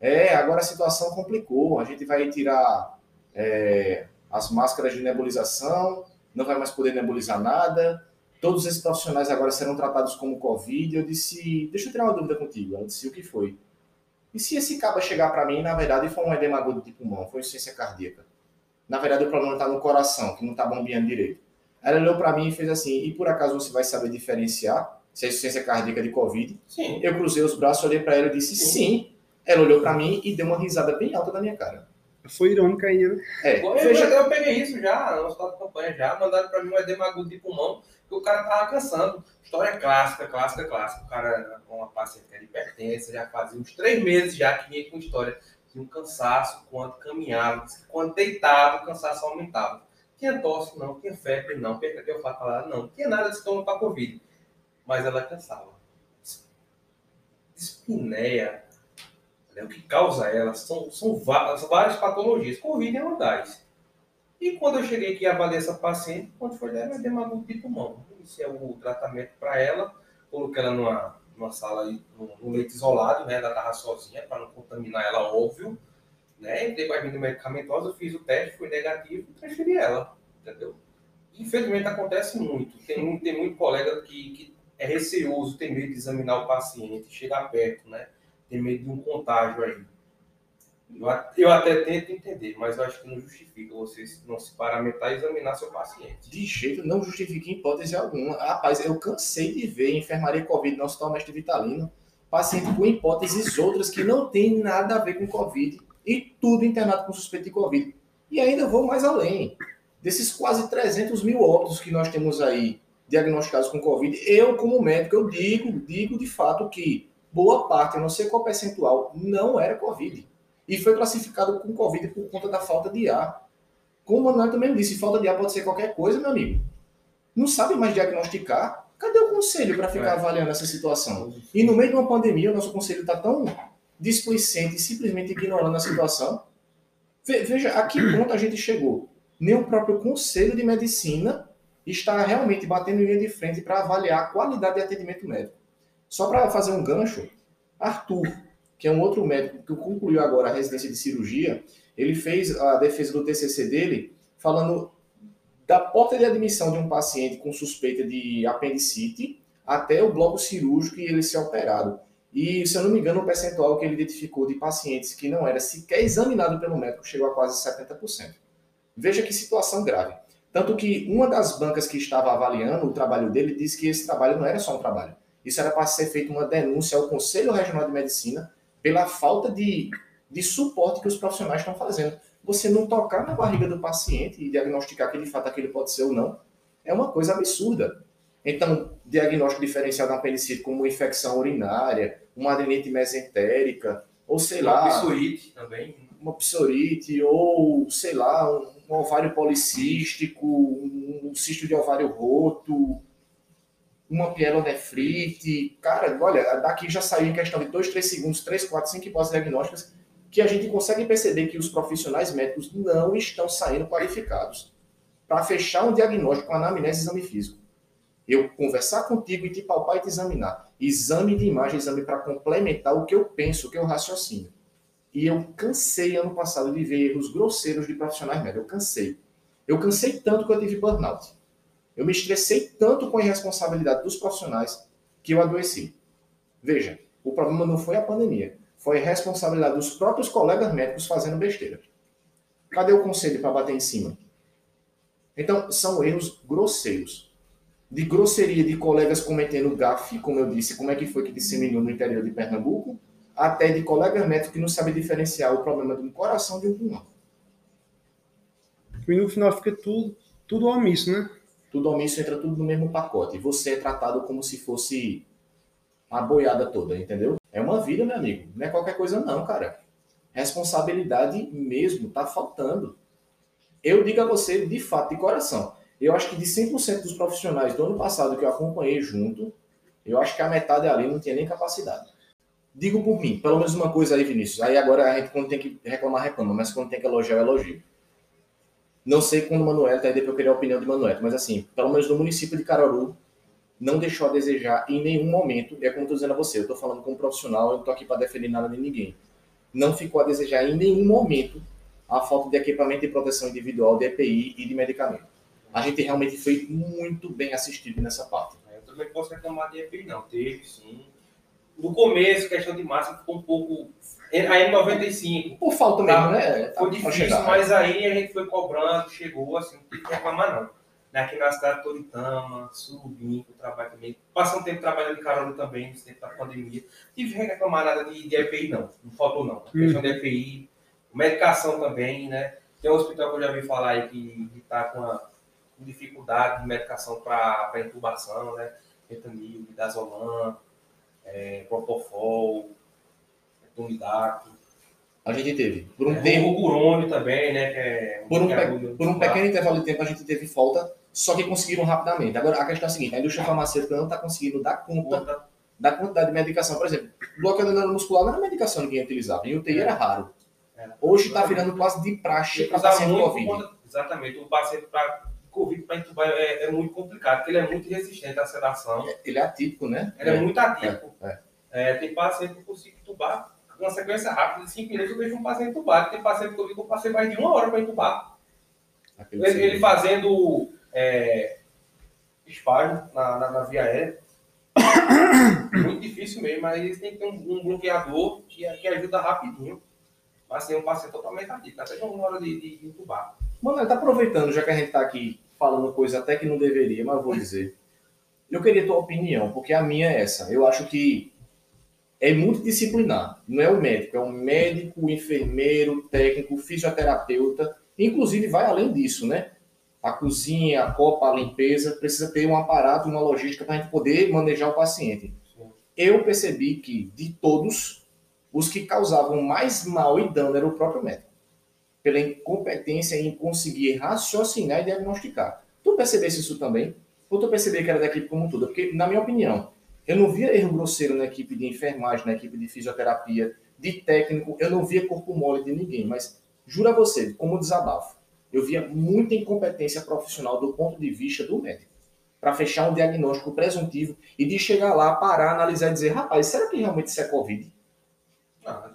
É, agora a situação complicou, a gente vai tirar é, as máscaras de nebulização, não vai mais poder nebulizar nada, todos esses profissionais agora serão tratados como Covid. Eu disse: Deixa eu tirar uma dúvida contigo. Ela disse: O que foi? E se esse cabo chegar para mim, na verdade, foi um edema agudo de pulmão, foi insuficiência cardíaca? Na verdade, o problema está no coração, que não está bombeando direito. Ela olhou para mim e fez assim: e por acaso você vai saber diferenciar se é insuficiência cardíaca de Covid? Sim. Eu cruzei os braços, olhei para ela e disse: sim. sim. Ela olhou para mim e deu uma risada bem alta da minha cara. Foi irônica aí, né? É, eu, eu, eu peguei isso já, no hospital de campanha já, mandaram para mim um edema agudo de pulmão, que o cara tava cansando. História clássica, clássica, clássica. O cara, uma paciente que era hipertensa, já fazia uns três meses já que vinha com história de um cansaço quando caminhava, quando deitava, o cansaço aumentava. Tinha tosse, não, tinha febre, não, de olfato falar, não, tinha nada de sintoma para Covid. Mas ela cansava. Espineia, o que causa ela, são, são várias, várias patologias. Covid é uma das. E quando eu cheguei aqui a avaliar essa paciente, quando foi dela, demagogia de pulmão. Iniciei o tratamento para ela, coloquei ela numa, numa sala, num, leito isolado, né? Ela estava sozinha, para não contaminar ela, óbvio. Né? Dei mais vida medicamentosa, fiz o teste, foi negativo, transferi ela, entendeu? Infelizmente acontece muito. Tem, tem muito colega que, que é receoso, tem medo de examinar o paciente, chegar perto, né? tem medo de um contágio aí. Eu até tento entender, mas eu acho que não justifica você não se paramentar e examinar seu paciente. De jeito não justifica em hipótese alguma. Rapaz, eu cansei de ver enfermaria Covid no Hospital Mestre Vitalino, paciente com hipóteses outras que não tem nada a ver com Covid e tudo internado com suspeito de Covid. E ainda vou mais além. Desses quase 300 mil óbitos que nós temos aí diagnosticados com Covid, eu, como médico, eu digo, digo de fato que boa parte, a não ser qual percentual, não era Covid e foi classificado com Covid por conta da falta de ar. Como o Manuel também disse, falta de ar pode ser qualquer coisa, meu amigo. Não sabe mais diagnosticar? Cadê o conselho para ficar é. avaliando essa situação? E no meio de uma pandemia, o nosso conselho está tão displicente e simplesmente ignorando a situação. Veja a que ponto a gente chegou. Nem o próprio conselho de medicina está realmente batendo linha de frente para avaliar a qualidade de atendimento médico. Só para fazer um gancho, Arthur, que é um outro médico que concluiu agora a residência de cirurgia, ele fez a defesa do TCC dele falando da porta de admissão de um paciente com suspeita de apendicite até o bloco cirúrgico e ele ser operado. E, se eu não me engano, o percentual que ele identificou de pacientes que não era sequer examinado pelo médico chegou a quase 70%. Veja que situação grave. Tanto que uma das bancas que estava avaliando o trabalho dele disse que esse trabalho não era só um trabalho. Isso era para ser feita uma denúncia ao Conselho Regional de Medicina pela falta de, de suporte que os profissionais estão fazendo. Você não tocar na barriga do paciente e diagnosticar que de fato aquele pode ser ou não, é uma coisa absurda. Então, diagnóstico diferencial da apendicite como infecção urinária, uma adenite mesentérica, ou sei uma lá... Uma psorite também. Uma psorite, ou sei lá, um, um ovário policístico, um, um cisto de ovário roto, uma pielonefrite. Cara, olha, daqui já saiu em questão de 2, 3 segundos, 3, 4, 5 hipóteses diagnósticas, que a gente consegue perceber que os profissionais médicos não estão saindo qualificados para fechar um diagnóstico com anamnese exame físico. Eu conversar contigo e te palpar e te examinar. Exame de imagem, exame para complementar o que eu penso, o que eu raciocínio. E eu cansei ano passado de ver erros grosseiros de profissionais médicos. Eu cansei. Eu cansei tanto que eu tive burnout. Eu me estressei tanto com a irresponsabilidade dos profissionais que eu adoeci. Veja, o problema não foi a pandemia, foi a responsabilidade dos próprios colegas médicos fazendo besteira. Cadê o conselho para bater em cima? Então, são erros grosseiros. De grosseria de colegas cometendo gafe, como eu disse, como é que foi que disseminou no interior de Pernambuco, até de colegas médicos que não sabem diferenciar o problema de um coração de um pulmão. E no final fica tudo, tudo omisso, né? Tudo omisso entra tudo no mesmo pacote. E você é tratado como se fosse a boiada toda, entendeu? É uma vida, meu amigo. Não é qualquer coisa, não, cara. Responsabilidade mesmo tá faltando. Eu digo a você, de fato, de coração. Eu acho que de 100% dos profissionais do ano passado que eu acompanhei junto, eu acho que a metade ali não tinha nem capacidade. Digo por mim, pelo menos uma coisa aí, Vinícius. Aí agora a gente, quando tem que reclamar, reclama, mas quando tem que elogiar, elogio. Não sei quando o Manuel tá aí, depois eu queria a opinião de Manuel, mas assim, pelo menos no município de Caruaru, não deixou a desejar em nenhum momento. É como eu tô dizendo a você, eu tô falando como profissional, eu não tô aqui para defender nada de ninguém. Não ficou a desejar em nenhum momento a falta de equipamento de proteção individual, de EPI e de medicamento. A gente realmente foi muito bem assistido nessa parte. Eu também posso reclamar de EPI, não. Teve, sim. No começo, questão de massa ficou um pouco Aí em 95. Por falta mesmo, tá, né? Foi tá, difícil, mas aí a gente foi cobrando, chegou, assim, não tem que reclamar não. Né, aqui na cidade de Toritama, Surubim, que eu trabalho também. Passei um tempo trabalhando em Carol também, nesse tempo da pandemia. Tive que reclamar nada de, de EPI, não. Não faltou, não. A questão hum. de EPI, medicação também, né? Tem um hospital que eu já vi falar aí que está com, com dificuldade de medicação para intubação, né? Retanil, Midazolam, é, Propofol, Tunidaco. A gente teve. Por um é, tempo. O Curone também, né? É um por um, pe... por um pequeno intervalo de tempo a gente teve falta, só que conseguiram rapidamente. Agora, a questão é a seguinte: a indústria farmacêutica não está conseguindo dar conta, conta, da quantidade de medicação. Por exemplo, bloqueador neuromuscular não era medicação que ninguém utilizava. Em UTI era raro. Hoje está virando quase de praxe para paciente Covid. Conta, exatamente. O paciente para Covid para entubar é, é, muito complicado, porque ele é muito resistente à sedação. Ele é atípico, né? Ele é, é muito atípico. É. É, tem paciente que consigo entubar uma sequência rápida de 5 minutos, eu vejo um paciente entubado. Tem paciente que eu vi que eu passei mais de uma hora para entubar. Ele, ele, fazendo é, espasmo na, na, na, via aérea. (coughs) Muito difícil mesmo, mas eles têm que ter um, um bloqueador que, que ajuda rapidinho. Mas ser um paciente totalmente ativo, até uma hora de, de, de intubar. Mano, tá aproveitando, já que a gente tá aqui falando coisa até que não deveria, mas vou dizer. Eu queria tua opinião, porque a minha é essa. Eu acho que é multidisciplinar. Não é o médico, é o médico, o enfermeiro, técnico, fisioterapeuta. Inclusive, vai além disso, né? A cozinha, a copa, a limpeza, precisa ter um aparato, uma logística para a gente poder manejar o paciente. Eu percebi que, de todos, os que causavam mais mal e dano era o próprio médico. Pela incompetência em conseguir raciocinar e diagnosticar. Tu percebesse isso também? Ou tu percebeu que era da equipe como um todo? Porque, na minha opinião, eu não via erro grosseiro na equipe de enfermagem, na equipe de fisioterapia, de técnico, eu não via corpo mole de ninguém, mas juro a você, como desabafo, eu via muita incompetência profissional do ponto de vista do médico para fechar um diagnóstico presuntivo e de chegar lá, parar, analisar e dizer, rapaz, será que realmente isso é Covid? Ah,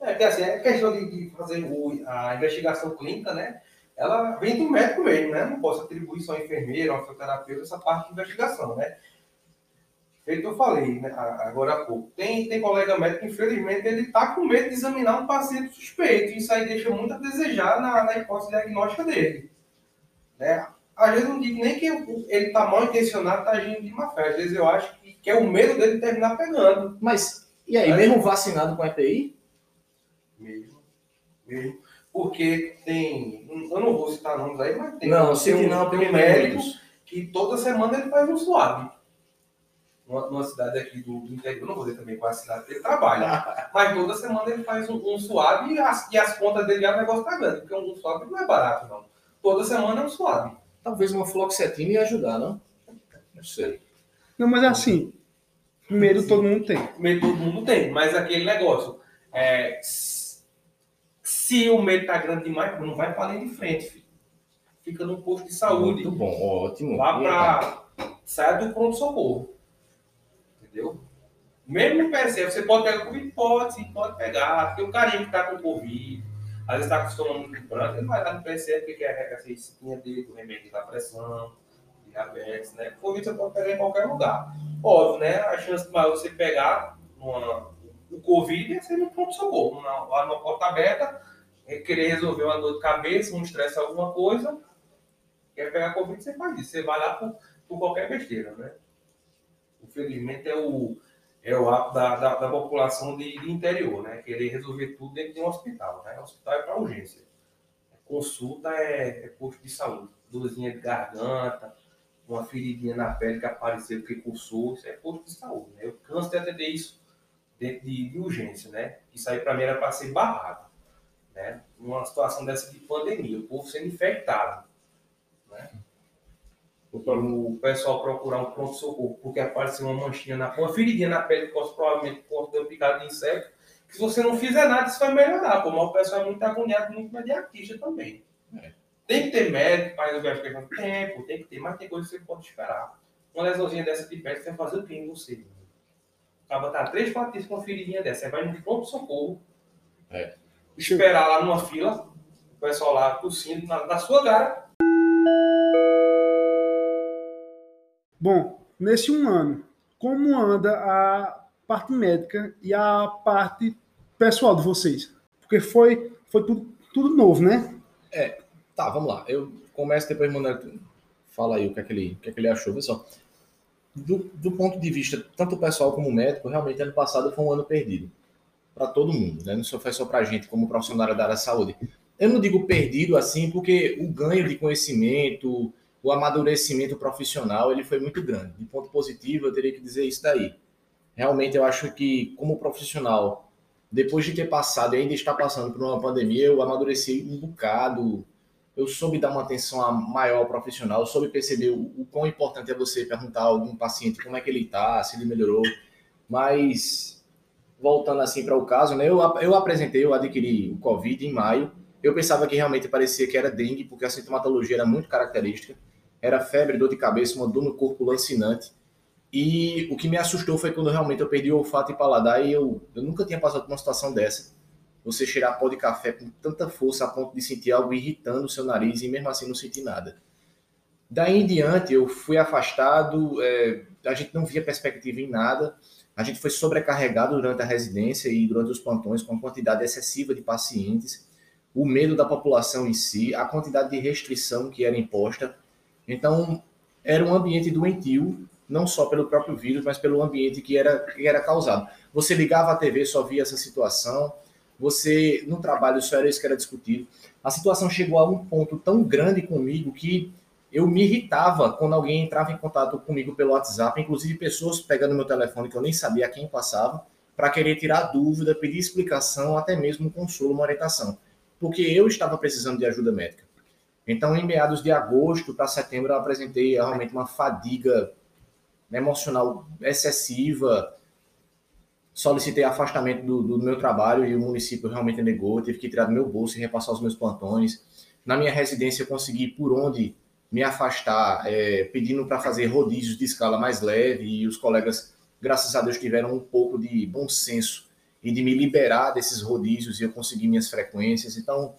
é que assim, é questão de, fazer o, a investigação clínica, né? Ela vem do médico mesmo, né? Não posso atribuir só ao enfermeiro, ao fisioterapeuta, essa parte de investigação, né? Feito eu falei né, agora há pouco. Tem, tem colega médico que, infelizmente, ele está com medo de examinar um paciente suspeito. Isso aí deixa muito a desejar na, na hipótese diagnóstica dele. Né? Às vezes não digo nem que ele está mal intencionado, está agindo de má fé. Às vezes eu acho que, que é o medo dele terminar pegando. Mas, e aí, mesmo vacinado com EPI? Mesmo. Mesmo. Porque tem. Eu não vou citar nomes aí, mas tem. Não, tem um, não, tem um médico que toda semana ele faz um suave numa, cidade aqui do, do, interior, não vou dizer também qual é a cidade que ele trabalha, (laughs) mas toda semana ele faz um, um suave e as, e as contas dele já o negócio tá grande, porque um suave não é barato, não. Toda semana é um suave. Talvez uma fluoxetina ia ajudar, não? Não sei. Não, mas assim, medo todo mundo tem. Medo todo mundo tem, mas aquele negócio, é, se o medo tá grande demais, não vai para além de frente, filho. Fica no posto de saúde. Muito bom, ótimo. Vá para. Saia do pronto-socorro entendeu? Mesmo PSF, você pode pegar Covid? Pode, sim, pode pegar. Porque o carinha que está com Covid, às vezes está acostumado muito branco, ele vai lá no PSF, porque quer essa receitinha dele, o remédio da pressão, diabetes, né? Covid você pode pegar em qualquer lugar. Óbvio, né? A chance maior de você pegar o Covid é ser no pronto-socorro, lá numa porta aberta, é querer resolver uma dor de cabeça, um estresse, alguma coisa, quer pegar Covid, você faz isso. Você vai lá por, por qualquer besteira, né? Infelizmente, é o, é o hábito da, da, da população de, de, interior, né? Querer resolver tudo dentro de um hospital, né? O hospital é para urgência. Consulta é, é, posto de saúde. Dorzinha de garganta, uma feridinha na pele que apareceu porque cursou, isso é posto de saúde, né? Eu canso de atender isso dentro de, de urgência, né? Isso aí para mim era para ser barrado, né? Numa situação dessa de pandemia, o povo sendo infectado? O pessoal procurar um pronto-socorro porque apareceu uma manchinha na uma feridinha na pele, que provavelmente por deu picado de inseto, que se você não fizer nada, isso vai melhorar. Como o pessoal é muito agoniado, muito mediatista também. É. Tem que ter médico para resolver as questões tempo, tem que ter, mas tem coisa que você pode esperar. Uma lesãozinha dessa de pele, você vai fazer o que em você? Acaba tá três, quatro dias com uma feridinha dessa, você vai no pronto-socorro, é. esperar lá numa fila, o pessoal lá tossindo na, na sua cara, Bom, nesse um ano, como anda a parte médica e a parte pessoal de vocês? Porque foi, foi tudo, tudo novo, né? É, tá, vamos lá. Eu começo depois, Manuel, fala aí o que é que ele, o que é que ele achou, pessoal. Do, do ponto de vista, tanto pessoal como médico, realmente ano passado foi um ano perdido para todo mundo, né? Não só foi só para a gente, como profissional da área da saúde. Eu não digo perdido assim, porque o ganho de conhecimento, o amadurecimento profissional ele foi muito grande. De ponto positivo, eu teria que dizer isso daí. Realmente, eu acho que, como profissional, depois de ter passado e ainda estar passando por uma pandemia, eu amadureci um bocado. Eu soube dar uma atenção maior ao profissional, eu soube perceber o, o quão importante é você perguntar a algum paciente como é que ele está, se ele melhorou. Mas, voltando assim para o caso, né, eu, eu apresentei, eu adquiri o Covid em maio. Eu pensava que realmente parecia que era dengue, porque a sintomatologia era muito característica era febre, dor de cabeça, uma dor no corpo lancinante. E o que me assustou foi quando realmente eu perdi o olfato e paladar e eu, eu nunca tinha passado por uma situação dessa. Você cheirar pó de café com tanta força a ponto de sentir algo irritando o seu nariz e mesmo assim não sentir nada. Daí em diante eu fui afastado, é, a gente não via perspectiva em nada. A gente foi sobrecarregado durante a residência e durante os plantões com quantidade excessiva de pacientes, o medo da população em si, a quantidade de restrição que era imposta. Então, era um ambiente doentio, não só pelo próprio vírus, mas pelo ambiente que era, que era causado. Você ligava a TV, só via essa situação, você, no trabalho, só era isso que era discutido. A situação chegou a um ponto tão grande comigo que eu me irritava quando alguém entrava em contato comigo pelo WhatsApp, inclusive pessoas pegando meu telefone que eu nem sabia quem passava, para querer tirar dúvida, pedir explicação, até mesmo um consolo, uma orientação, porque eu estava precisando de ajuda médica. Então, em meados de agosto para setembro, eu apresentei realmente uma fadiga emocional excessiva, solicitei afastamento do, do, meu trabalho e o município realmente negou, tive que tirar do meu bolso e repassar os meus plantões. Na minha residência, eu consegui por onde me afastar, é, pedindo para fazer rodízios de escala mais leve, e os colegas, graças a Deus, tiveram um pouco de bom senso e de me liberar desses rodízios e eu consegui minhas frequências. Então,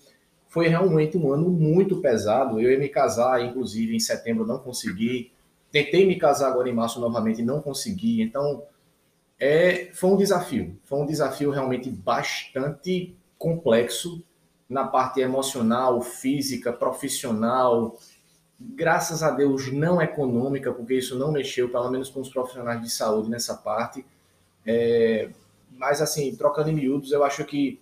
foi realmente um ano muito pesado. Eu ia me casar, inclusive, em setembro, não consegui. Tentei me casar agora em março novamente não consegui. Então, é, foi um desafio. Foi um desafio realmente bastante complexo na parte emocional, física, profissional, graças a Deus, não econômica, porque isso não mexeu, pelo menos com os profissionais de saúde nessa parte. É, mas, assim, trocando em miúdos, eu acho que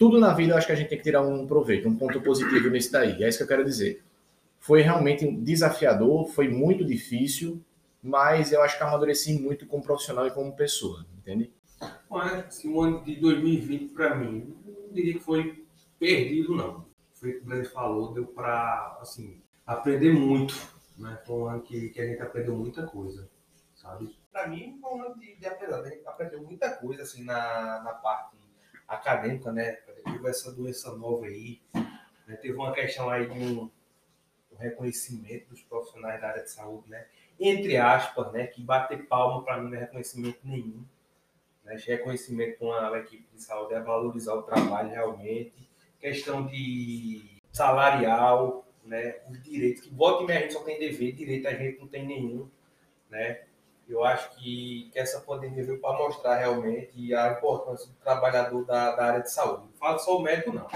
tudo na vida, eu acho que a gente tem que tirar um proveito, um ponto positivo nesse daí. É isso que eu quero dizer. Foi realmente desafiador, foi muito difícil, mas eu acho que amadureci muito como profissional e como pessoa, entende? Mas, assim, o ano de 2020, para mim, não diria que foi perdido, não. Foi o que o falou, deu para, assim, aprender muito, né? Foi um ano que, que a gente aprendeu muita coisa, sabe? Para mim, foi um ano de, de aprender. A gente aprendeu muita coisa, assim, na, na parte acadêmica, né? Teve essa doença nova aí, né? teve uma questão aí de um, um reconhecimento dos profissionais da área de saúde, né? Entre aspas, né? Que bater palma para mim não é reconhecimento nenhum. Né? Reconhecimento com a equipe de saúde é valorizar o trabalho realmente. Questão de salarial, né, os direitos, que volta e meia a gente só tem dever, direito a gente não tem nenhum, né? Eu acho que, que essa pandemia veio para mostrar realmente a importância do trabalhador da, da área de saúde. Não falo só o médico, não.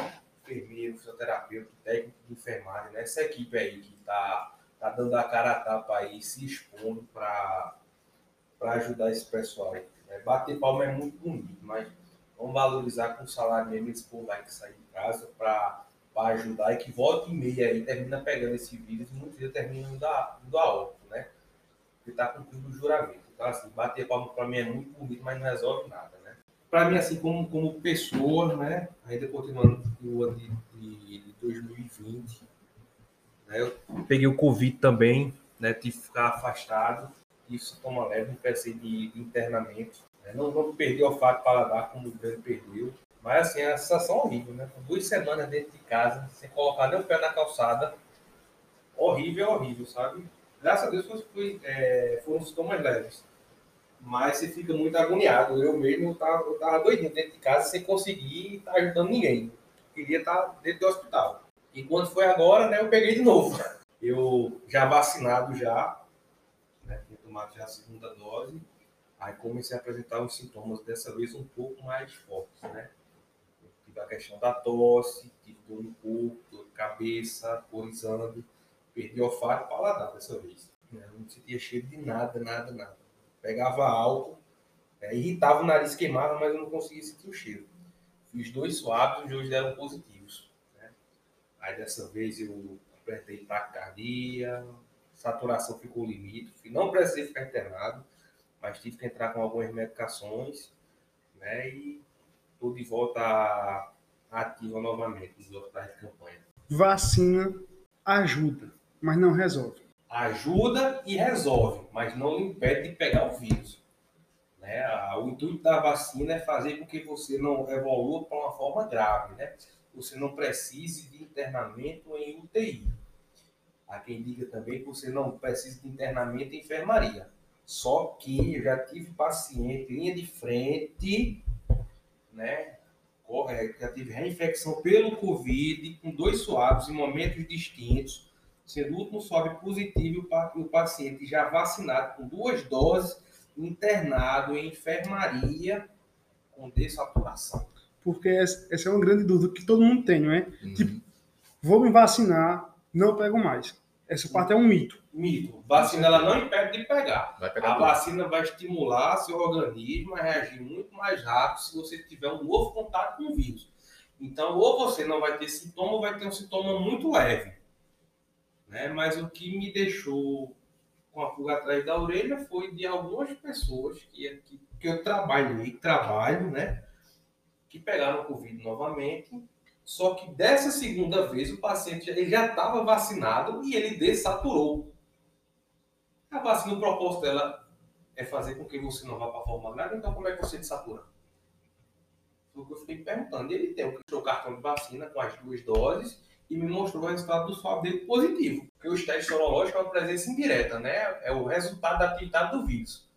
Enfermeiro, fisioterapeuta, técnico de enfermagem, né? essa equipe aí que está tá dando a cara a tapa aí, se expondo para ajudar esse pessoal. Né? Bater palma é muito bonito, mas vamos valorizar com o salário mesmo esse povo aí que sai de casa para ajudar e que volta e meia aí termina pegando esse vírus e muitos vezes termina indo a, indo Porque está cumprindo o juramento. Então, assim, bater palma para mim é muito bonito, mas não resolve nada, né? Para mim, assim, como, como pessoa, né? Ainda continuando no ano de, de, de 2020, né? Eu peguei o Covid também, né? Tive que ficar afastado. Isso toma leve, não precisei de, internamento. Né? Não, não perdi o olfato para dar como o Grande perdeu. Mas assim, é a sensação horrível, né? Duas semanas dentro de casa, sem colocar nem o pé na calçada. Horrível, horrível, sabe? Graças a Deus fui, é, foram sintomas leves. Mas você fica muito agoniado. Eu mesmo eu tava, eu tava doidinho dentro de casa sem conseguir estar ajudando ninguém. Queria estar dentro do hospital. E quando foi agora, né, eu peguei de novo. (laughs) Eu já vacinado já, né, tinha tomado já a segunda dose. Aí comecei a apresentar os sintomas dessa vez um pouco mais fortes, né? a questão da tosse, tive dor no corpo, dor de cabeça, corizando, perdi o olfato e paladar dessa vez. Eu não sentia cheiro de nada, nada, nada. Pegava álcool, é, irritava o nariz, queimava, mas eu não conseguia sentir o cheiro. Fiz dois suaves e hoje deram positivos. Né? Aí dessa vez eu apertei taquicardia, saturação ficou limite, não precisei ficar internado, mas tive que entrar com algumas medicações, né? E estou de volta ativa novamente nos hospitais de campanha. Vacina ajuda, mas não resolve. Ajuda e resolve, mas não impede de pegar o vírus. Né? O intuito da vacina é fazer com que você não evolua para uma forma grave, né? Você não precise de internamento em UTI. Há quem diga também que você não precisa de internamento em enfermaria. Só que eu já tive paciente linha de frente né? Já tive reinfecção pelo Covid, com dois suaves em momentos distintos, sendo o último suave positivo e o paciente já vacinado com duas doses internado em enfermaria com dessaturação. Porque essa é uma grande dúvida que todo mundo tem, não é? Uhum. Tipo, vou me vacinar, não pego mais. Essa parte é um mito. Mito. Vacina ela não impede de pegar. pegar a tudo. vacina vai estimular seu organismo a reagir muito mais rápido se você tiver um novo contato com o vírus. Então, ou você não vai ter sintoma, ou vai ter um sintoma muito leve. Né? Mas o que me deixou com a pulga atrás da orelha foi de algumas pessoas que, que, que eu trabalhei, trabalho, né? Que pegaram Covid novamente. Só que dessa segunda vez o paciente ele já estava vacinado e ele desaturou. A vacina, o propósito dela é fazer com que você não vá para a forma grave, então como é que você desatura? Foi o que eu fiquei perguntando. Ele tem o cartão de vacina com as duas doses e me mostrou o resultado do swab dele positivo. Porque o teste sorológico é uma presença indireta, né? É o resultado da atividade do vírus.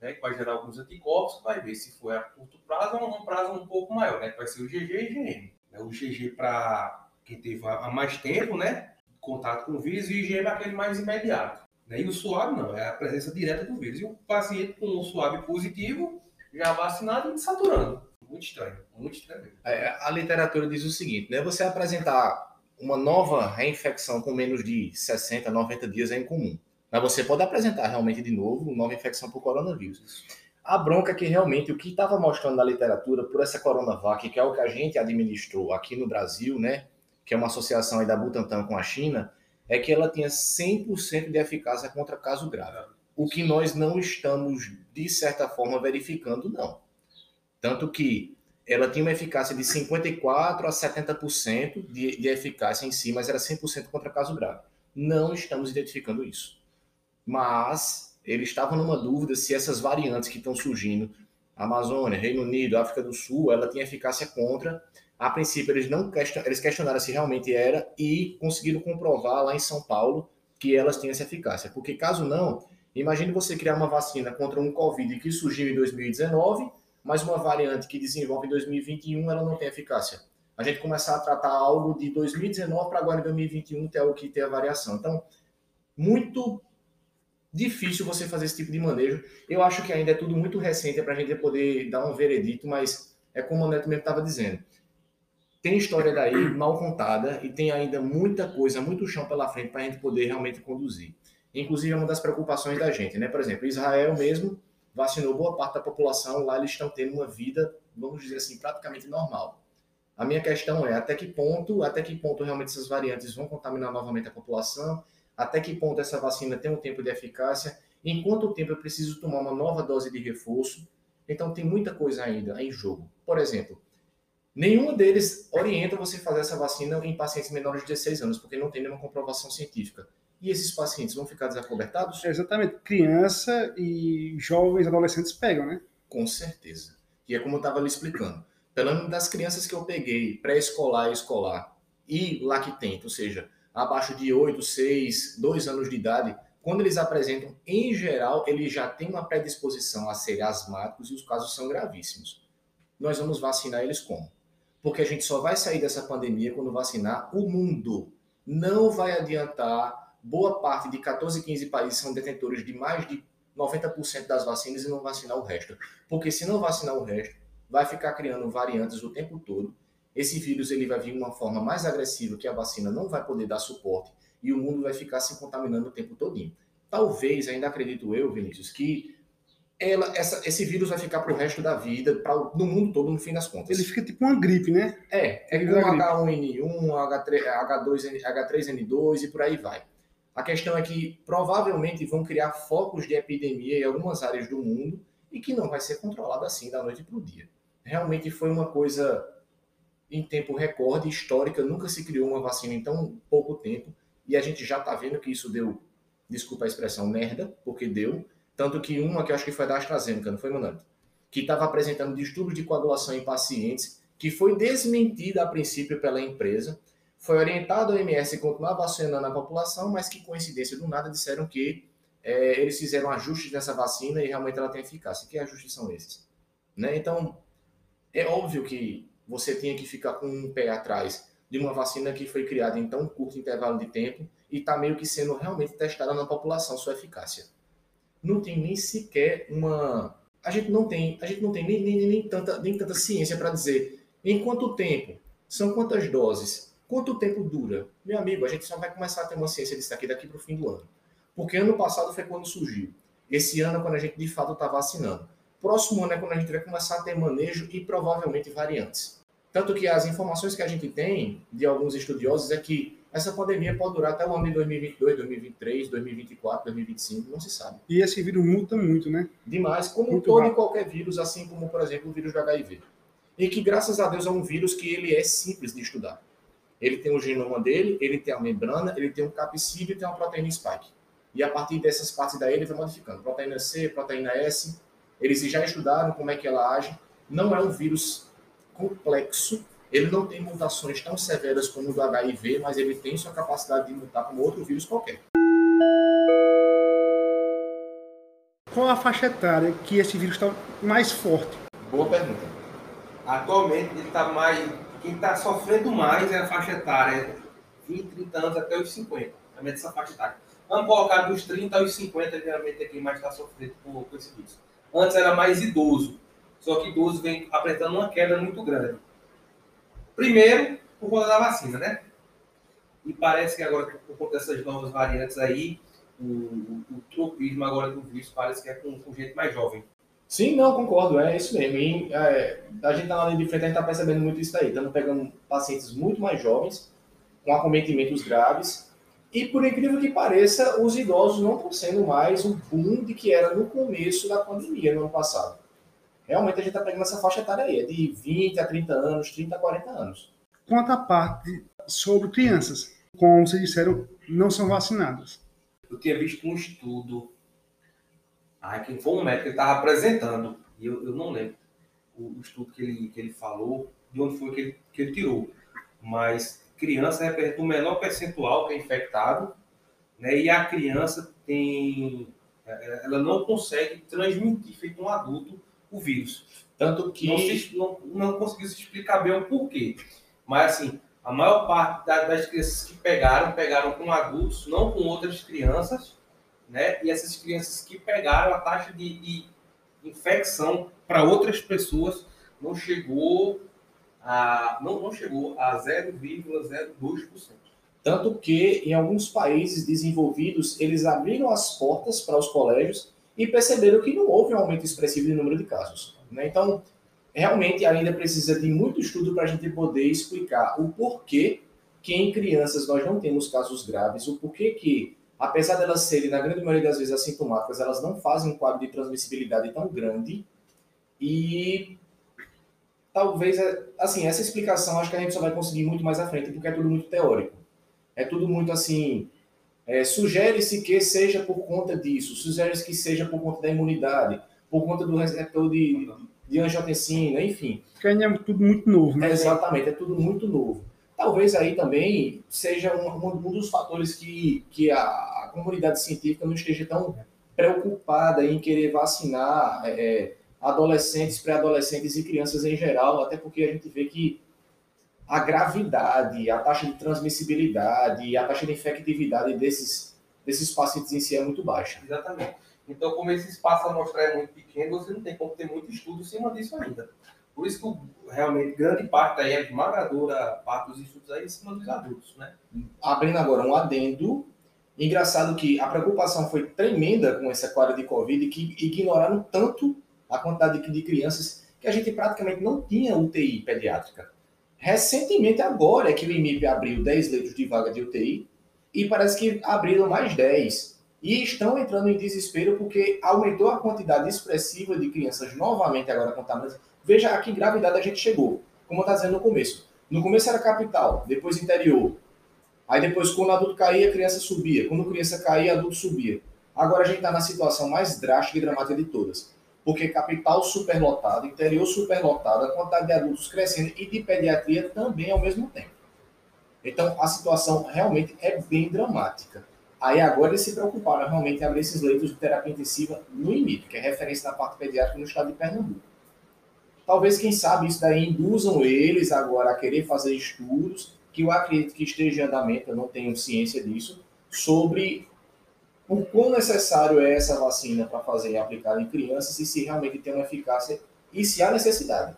Né, que vai gerar alguns anticorpos, vai ver se foi a curto prazo ou um prazo um pouco maior, né? Que vai ser o GG e IgM. É o GG para quem teve há mais tempo, né? Contato com o vírus, e o IgM é aquele mais imediato. Né? E o suave não, é a presença direta do vírus. E o paciente com o suave positivo, já vacinado e saturando. Muito estranho, muito estranho. É, a literatura diz o seguinte, né? Você apresentar uma nova reinfecção com menos de 60, 90 dias é incomum. Mas você pode apresentar realmente de novo uma nova infecção por coronavírus. A bronca é que realmente o que estava mostrando na literatura por essa Coronavac, que é o que a gente administrou aqui no Brasil, né, que é uma associação aí da Butantan com a China, é que ela tinha 100% de eficácia contra caso grave. O que nós não estamos, de certa forma, verificando, não. Tanto que ela tinha uma eficácia de 54% a 70% de, de eficácia em si, mas era 100% contra caso grave. Não estamos identificando isso. Mas eles estavam numa dúvida se essas variantes que estão surgindo, Amazônia, Reino Unido, África do Sul, ela tinha eficácia contra. A princípio, eles não question, eles questionaram se realmente era e conseguiram comprovar lá em São Paulo que elas tinham essa eficácia. Porque caso não, imagine você criar uma vacina contra um Covid que surgiu em 2019 mas uma variante que desenvolve em 2021 ela não tem eficácia. A gente começar a tratar algo de 2019 para agora em 2021 ter algo que tem a variação. Então, muito difícil você fazer esse tipo de manejo. Eu acho que ainda é tudo muito recente para a gente poder dar um veredito, mas é como o Neto mesmo estava dizendo. Tem história daí mal contada e tem ainda muita coisa, muito chão pela frente para a gente poder realmente conduzir. Inclusive, é uma das preocupações da gente, né? Por exemplo, Israel mesmo vacinou boa parte da população, lá eles estão tendo uma vida, vamos dizer assim, praticamente normal. A minha questão é até que ponto, até que ponto realmente essas variantes vão contaminar novamente a população, até que ponto essa vacina tem um tempo de eficácia, em quanto tempo eu preciso tomar uma nova dose de reforço. Então tem muita coisa ainda em jogo. Por exemplo, nenhum deles orienta você fazer essa vacina em pacientes menores de 16 anos, porque não tem nenhuma comprovação científica. E esses pacientes vão ficar desacobertados? exatamente. Criança e jovens, adolescentes pegam, né? Com certeza. E é como eu estava lhe explicando. Pelo menos das crianças que eu peguei, pré-escolar e escolar, e lactente, ou seja, abaixo de 8, 6, 2 anos de idade, quando eles apresentam, em geral, eles já têm uma predisposição a serem asmáticos e os casos são gravíssimos. Nós vamos vacinar eles como? Porque a gente só vai sair dessa pandemia quando vacinar o mundo. Não vai adiantar boa parte de 14, 15 países são detentores de mais de 90% das vacinas e não vacinar o resto. Porque se não vacinar o resto, vai ficar criando variantes o tempo todo. Esse vírus ele vai vir de uma forma mais agressiva que a vacina não vai poder dar suporte e o mundo vai ficar se contaminando o tempo todinho. Talvez, ainda acredito eu, Vinícius, que ela, essa, esse vírus vai ficar para o resto da vida, pra, no mundo todo, no fim das contas. Ele fica tipo uma gripe, né? É, é como H1N1, H3, H2, H3N2 e por aí vai. A questão é que provavelmente vão criar focos de epidemia em algumas áreas do mundo e que não vai ser controlado assim da noite para o dia. Realmente foi uma coisa em tempo recorde, histórica, nunca se criou uma vacina em tão pouco tempo e a gente já está vendo que isso deu, desculpa a expressão, merda, porque deu. Tanto que uma que eu acho que foi da AstraZeneca, não foi, Manante? Que estava apresentando distúrbios de coagulação em pacientes, que foi desmentida a princípio pela empresa, foi orientado a OMS a continuar vacinando a população, mas que coincidência do nada disseram que é, eles fizeram ajustes nessa vacina e realmente ela tem eficácia. Que ajustes são esses? Né? Então, é óbvio que você tinha que ficar com um pé atrás de uma vacina que foi criada em tão curto intervalo de tempo e está meio que sendo realmente testada na população sua eficácia. não tem nem sequer uma. A gente não tem, a gente não tem nem, nem, nem, tanta, nem tanta ciência para dizer em quanto tempo, são quantas doses, quanto tempo dura. Meu amigo, a gente só vai começar a ter uma ciência disso aqui daqui para o fim do ano. Porque ano passado foi quando surgiu. Esse ano é quando a gente de fato está vacinando. Próximo ano é quando a gente vai começar a ter manejo e provavelmente variantes. Tanto que as informações que a gente tem de alguns estudiosos é que essa pandemia pode durar até o ano de 2022, 2023, 2024, 2025, não se sabe. E esse vírus muda muito, né? Demais, como muito todo e qualquer vírus, assim como, por exemplo, o vírus do HIV. E que, graças a Deus, é um vírus que ele é simples de estudar. Ele tem o genoma dele, ele tem a membrana, ele tem um capsídeo e tem uma proteína spike. E a partir dessas partes daí ele vai modificando. Proteína C, proteína S. Eles já estudaram como é que ela age. Não é um vírus complexo, ele não tem mutações tão severas como o do HIV, mas ele tem sua capacidade de mutar como outro vírus qualquer. Qual a faixa etária que esse vírus está mais forte? Boa pergunta. Atualmente ele está mais. Quem está sofrendo mais é a faixa etária 20, 30 anos até os 50. Também dessa faixa etária. Vamos colocar dos 30 aos 50, geralmente é quem mais está sofrendo com, com esse vírus. Antes era mais idoso. Só que idoso vem apresentando uma queda muito grande. Primeiro, por conta da vacina, né? E parece que agora, por conta dessas novas variantes aí, o, o, o tropismo agora do vírus parece que é com, com, gente mais jovem. Sim, não, concordo, é isso mesmo. E, é, a gente tá na linha de frente, a gente está percebendo muito isso daí. Estamos pegando pacientes muito mais jovens, com acometimentos graves, e por incrível que pareça, os idosos não estão sendo mais o boom de que era no começo da pandemia, no ano passado realmente a gente está pegando essa faixa etária aí, é de 20 a 30 anos, 30 a 40 anos. Quanto à parte sobre crianças, como vocês disseram, não são vacinadas. Eu tinha visto um estudo, ai, quem foi um médico que estava apresentando, e eu, eu não lembro o, o, estudo que ele, que ele falou, de onde foi que ele, que ele tirou. Mas criança representa o menor percentual que é infectado, né, e a criança tem é, ela não consegue transmitir feito um adulto o vírus. Tanto que. Não, se, não, não conseguiu se explicar bem o porquê. Mas, assim, a maior parte das crianças que pegaram, pegaram com adultos, não com outras crianças, né? E essas crianças que pegaram, a taxa de, de infecção para outras pessoas não chegou a, não, não chegou a 0,02%. Tanto que, em alguns países desenvolvidos, eles abriram as portas para os colégios e perceberam que não houve um aumento expressivo de número de casos. Né? Então, realmente ainda precisa de muito estudo para a gente poder explicar o porquê que em crianças nós não temos casos graves, o porquê que, apesar delas serem, na grande maioria das vezes, assintomáticas, elas não fazem um quadro de transmissibilidade tão grande e talvez, assim, essa explicação acho que a gente só vai conseguir muito mais à frente, porque é tudo muito teórico. É tudo muito, assim, é, Sugere-se que seja por conta disso, sugere-se que seja por conta da imunidade, por conta do receptor de, de angiotensina, enfim. Porque ainda é tudo muito novo, né? É, exatamente, é tudo muito novo. Talvez aí também seja um, um dos fatores que, que a, comunidade científica não esteja tão preocupada em querer vacinar é, é adolescentes, pré-adolescentes e crianças em geral, até porque a gente vê que a gravidade, a taxa de transmissibilidade, a taxa de infectividade desses, desses pacientes em si é muito baixa. Exatamente. Então, como esse espaço amostral é muito pequeno, você não tem como ter muito estudo em cima disso ainda. Por isso que realmente grande parte aí, a esmagadora parte dos estudos aí em cima dos adultos, né? Abrindo agora um adendo, engraçado que a preocupação foi tremenda com essa quadra de Covid que ignoraram tanto a quantidade de crianças que a gente praticamente não tinha UTI pediátrica. Recentemente, agora, é que o IMIP abriu 10 leitos de vaga de UTI e parece que abriram mais 10. E estão entrando em desespero porque aumentou a quantidade expressiva de crianças novamente agora contaminadas. Veja a que gravidade a gente chegou, como eu estava dizendo no começo. No começo era capital, depois interior. Aí depois, quando o adulto caía, a criança subia. Quando a criança caía, adulto subia. Agora a gente está na situação mais drástica e dramática de todas porque capital superlotado, interior superlotado, a quantidade de adultos crescendo e de pediatria também ao mesmo tempo. Então, a situação realmente é bem dramática. Aí agora eles se preocuparam realmente em abrir esses leitos de terapia intensiva no IMIP, que é referência na parte pediátrica no estado de Pernambuco. Talvez, quem sabe, isso daí induzam eles agora a querer fazer estudos, que eu acredito que esteja em andamento, eu não tenho ciência disso, sobre o quão necessário é essa vacina para fazer aplicar em crianças e se realmente tem uma eficácia e se há necessidade.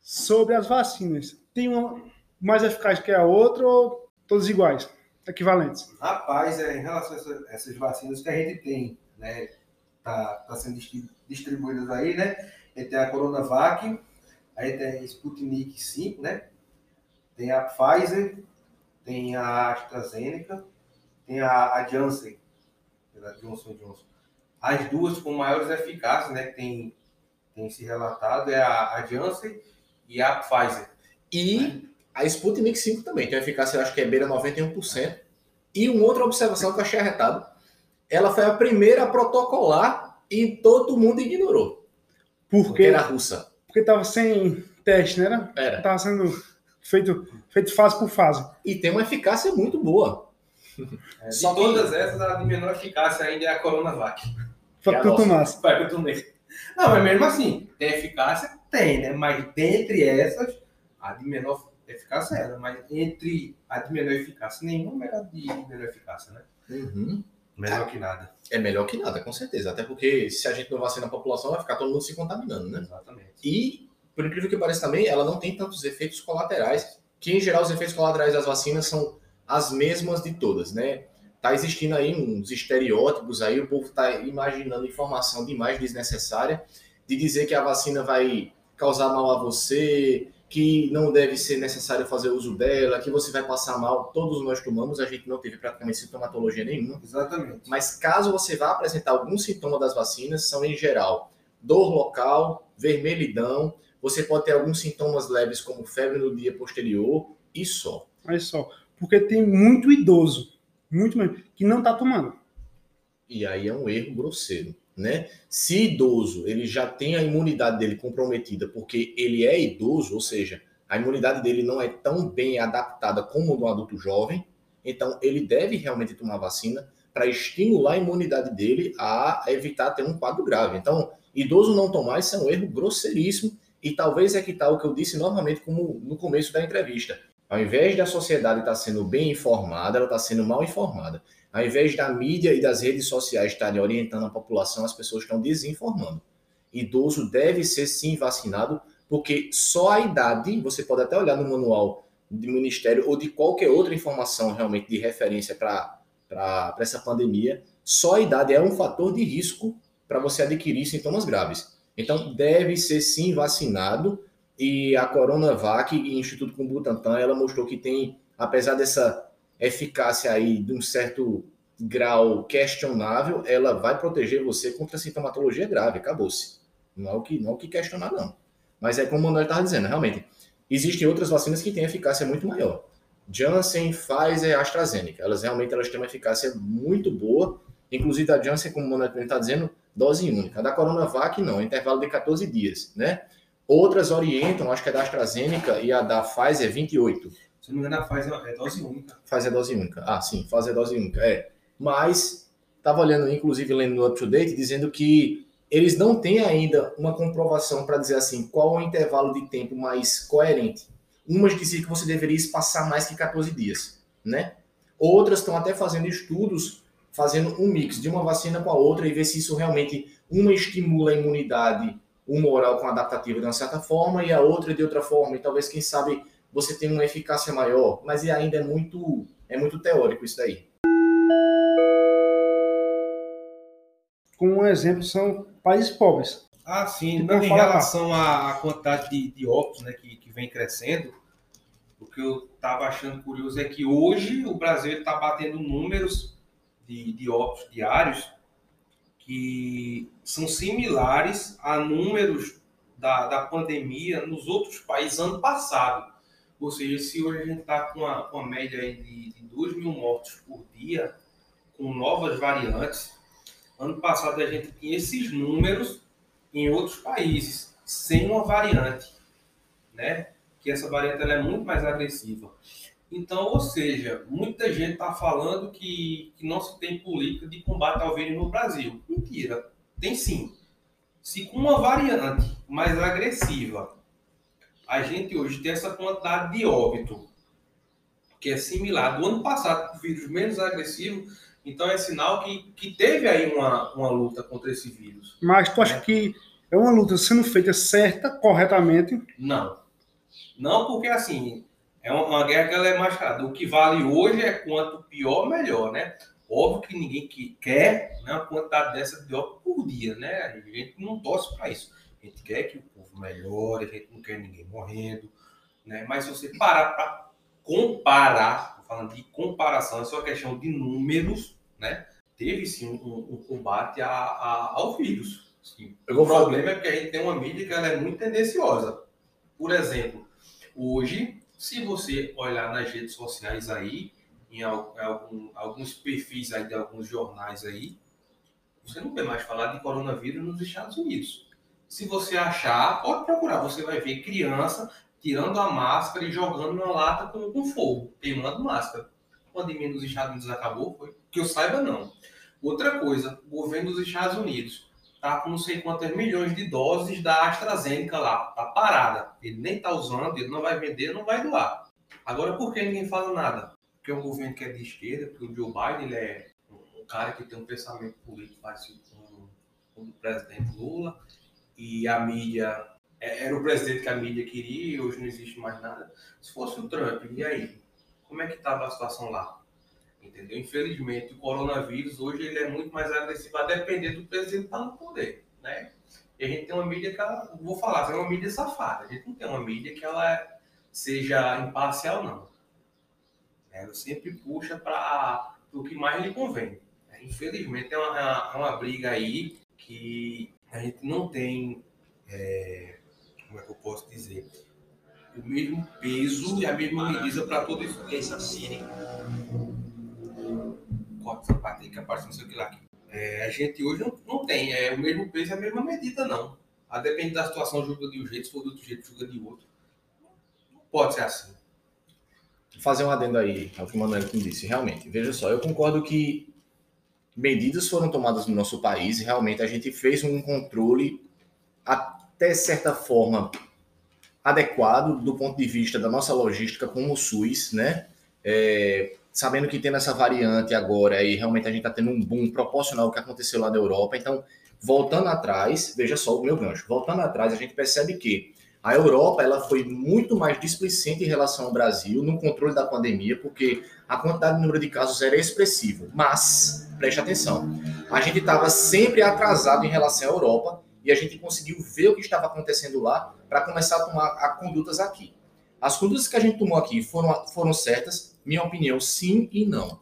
Sobre as vacinas, tem uma mais eficaz que a outra ou todas iguais, equivalentes? Rapaz, é, em relação a essa, essas vacinas que a gente tem, né, tá, tá sendo distribuídas aí, né, tem a Coronavac, aí tem a Sputnik 5, né, tem a Pfizer, tem a AstraZeneca, tem a, a Janssen, a Johnson Johnson. As duas com maiores eficácias, né, que tem, tem se relatado, é a, a Janssen e a Pfizer. E a Sputnik 5 também tem eficácia, eu acho que é beira 91%. E uma outra observação que eu achei arretado, ela foi a primeira a protocolar e todo mundo ignorou. Por porque era russa. Porque estava sem teste, né? Era. Estava sendo feito, feito fase por fase. E tem uma eficácia muito boa. (laughs) É, Só todas que... essas, a de menor eficácia ainda é a Coronavac. Foi tu tomasse. Foi que eu tomei. Não, mas mesmo assim, tem eficácia? Tem, né? Mas dentre essas, a de menor eficácia é ela, mas entre a de menor eficácia, nenhuma é a de menor eficácia, né? Uhum. Melhor que nada. É melhor que nada, com certeza. Até porque se a gente não vacina a população, vai ficar todo mundo se contaminando, né? Exatamente. E, por incrível que pareça também, ela não tem tantos efeitos colaterais, que em geral os efeitos colaterais das vacinas são as mesmas de todas, né? Tá existindo aí uns estereótipos aí, o povo tá imaginando informação demais desnecessária, de dizer que a vacina vai causar mal a você, que não deve ser necessário fazer uso dela, que você vai passar mal. Todos nós tomamos, a gente não teve praticamente sintomatologia nenhuma. Exatamente. Mas caso você vá apresentar algum sintoma das vacinas, são em geral dor local, vermelhidão, você pode ter alguns sintomas leves como febre no dia posterior e só. Olha só, porque tem muito idoso, muito mesmo, que não está tomando. E aí é um erro grosseiro né? Se idoso, ele já tem a imunidade dele comprometida porque ele é idoso, ou seja, a imunidade dele não é tão bem adaptada como do adulto jovem, então ele deve realmente tomar vacina para estimular a imunidade dele a evitar ter um quadro grave. Então, idoso não tomar isso é um erro grosseiríssimo e talvez é que tal tá o que eu disse novamente como no começo da entrevista. Ao invés da sociedade estar tá sendo bem informada, ela está sendo mal informada. Ao invés da mídia e das redes sociais estarem orientando a população, as pessoas estão desinformando. Idoso deve ser sim vacinado, porque só a idade, você pode até olhar no manual do Ministério ou de qualquer outra informação realmente de referência para essa pandemia, só a idade é um fator de risco para você adquirir sintomas graves. Então, deve ser sim vacinado. E a Coronavac e o Instituto Butantan, ela mostrou que tem, apesar dessa eficácia aí de um certo grau questionável, ela vai proteger você contra sintomatologia grave, acabou-se. Não é o que não é o que questionar não. Mas é como o Manuel estava dizendo, realmente, existem outras vacinas que têm eficácia muito maior. Janssen, Pfizer, AstraZeneca, elas realmente elas têm uma eficácia muito boa, inclusive a Janssen, como o Manuel está dizendo, dose única. A da Coronavac não, intervalo de 14 dias, né? Outras orientam, acho que é da AstraZeneca e a da Pfizer 28. Se não me engano, a é dose única. Faz é dose única. Ah, sim, faz é dose única. É. Mas estava olhando, inclusive, lendo no Up to Date, dizendo que eles não têm ainda uma comprovação para dizer assim qual é o intervalo de tempo mais coerente. Umas diziam que você deveria espaçar mais que 14 dias, né? Outras estão até fazendo estudos, fazendo um mix de uma vacina com a outra e ver se isso realmente uma estimula a imunidade humoral com adaptativa de uma certa forma e a outra de outra forma. E talvez, quem sabe, você tem uma eficácia maior, mas ainda é muito, é muito teórico isso daí. Como um exemplo, são países pobres. Ah, sim. Não, em relação à, quantidade de, de óbitos né, que, que vem crescendo, o que eu estava achando curioso é que hoje o Brasil está batendo números de, de óbitos diários que são similares a números da, da pandemia nos outros países ano passado. Ou seja, se hoje a gente está com uma, média de, de 2 mil mortos por dia, com novas variantes, ano passado a gente tinha esses números em outros países, sem uma variante, né? Que essa variante é muito mais agressiva. Então, ou seja, muita gente está falando que, que não se tem política de combate ao vírus no Brasil. Mentira, tem sim. Se com uma variante mais agressiva a gente hoje tem essa quantidade de óbito que é similar do ano passado, com vírus menos agressivo, então é sinal que, que teve aí uma, uma luta contra esse vírus. Mas tu acha né? que é uma luta sendo feita certa, corretamente? Não. Não, porque assim, é uma, guerra que ela é mais. O que vale hoje é quanto pior, melhor, né? Óbvio que ninguém que quer né, uma quantidade dessa de óbito por dia, né? A gente não torce para isso. A gente quer que o povo melhore, a gente não quer ninguém morrendo, né? Mas se você parar para comparar, falando de comparação, é só questão de números, né? Teve sim um, um combate a, a, ao vírus. Sim. O problema falar... é que a gente tem uma mídia que ela é muito tendenciosa. Por exemplo, hoje, se você olhar nas redes sociais aí, em algum, alguns perfis aí de alguns jornais aí, você não vê mais falar de coronavírus nos Estados Unidos. Se você achar, pode procurar, você vai ver criança tirando a máscara e jogando na lata com, com fogo, queimando máscara. A pandemia nos Estados Unidos acabou? Foi? Que eu saiba, não. Outra coisa, o governo dos Estados Unidos está com não sei quantas milhões de doses da AstraZeneca lá, tá parada. Ele nem está usando, ele não vai vender, não vai doar. Agora, por que ninguém fala nada? Porque é um governo que é de esquerda, porque o Joe Biden ele é um cara que tem um pensamento político parecido com o presidente Lula, e a mídia é, era o presidente que a mídia queria e hoje não existe mais nada. Se fosse o Trump, e aí? Como é que estava a situação lá? Entendeu? Infelizmente, o coronavírus hoje ele é muito mais agressivo a depender do presidente estar no poder, né? E a gente tem uma mídia que ela, vou falar, é uma mídia safada. A gente não tem uma mídia que ela seja imparcial, não. Ela sempre puxa para o que mais lhe convém. Infelizmente, é uma, é uma briga aí que a gente não tem, é, como é que eu posso dizer, o mesmo peso e a mesma medida para todo isso. Assassinem. Corta essa parte aí que aparece não sei o que lá. É, a gente hoje não, não tem é, o mesmo peso e a mesma medida, não. A da situação, julga de um jeito, se for do outro jeito, julga de outro. Não pode ser assim fazer um adendo aí ao que o Manuel disse. Realmente, veja só, eu concordo que medidas foram tomadas no nosso país e realmente a gente fez um controle até certa forma adequado do ponto de vista da nossa logística como o SUS, né? É, sabendo que tendo essa variante agora e realmente a gente está tendo um boom proporcional ao que aconteceu lá na Europa. Então, voltando atrás, veja só o meu gancho. Voltando atrás, a gente percebe que a Europa ela foi muito mais displicente em relação ao Brasil no controle da pandemia, porque a quantidade de número de casos era expressivo. Mas, preste atenção, a gente estava sempre atrasado em relação à Europa e a gente conseguiu ver o que estava acontecendo lá para começar a tomar a condutas aqui. As condutas que a gente tomou aqui foram, foram certas? Minha opinião, sim e não.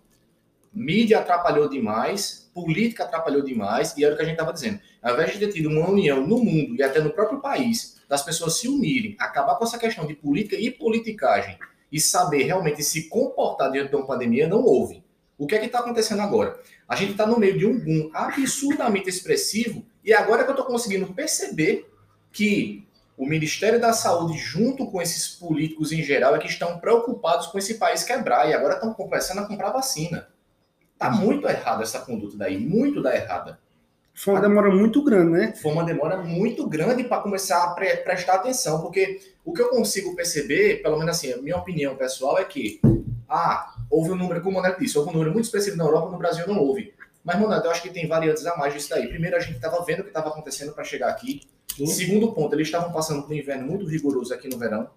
Mídia atrapalhou demais, política atrapalhou demais, e era o que a gente estava dizendo. Ao invés de ter tido uma união no mundo e até no próprio país das pessoas se unirem, acabar com essa questão de política e politicagem e saber realmente se comportar diante de uma pandemia, não houve. O que é que está acontecendo agora? A gente está no meio de um boom absurdamente expressivo e agora é que eu estou conseguindo perceber que o Ministério da Saúde, junto com esses políticos em geral, é que estão preocupados com esse país quebrar e agora estão começando a comprar vacina. Tá muito errada essa conduta daí, muito da errada. Foi uma demora muito grande, né? Foi uma demora muito grande para começar a pre prestar atenção, porque o que eu consigo perceber, pelo menos assim, a minha opinião pessoal é que, ah, houve um número, como o Moneto disse, houve um número muito expressivo na Europa, no Brasil não houve. Mas, Moneto, eu acho que tem variantes a mais disso daí. Primeiro, a gente estava vendo o que estava acontecendo para chegar aqui. Sim. Segundo ponto, eles estavam passando por um inverno muito rigoroso aqui no verão,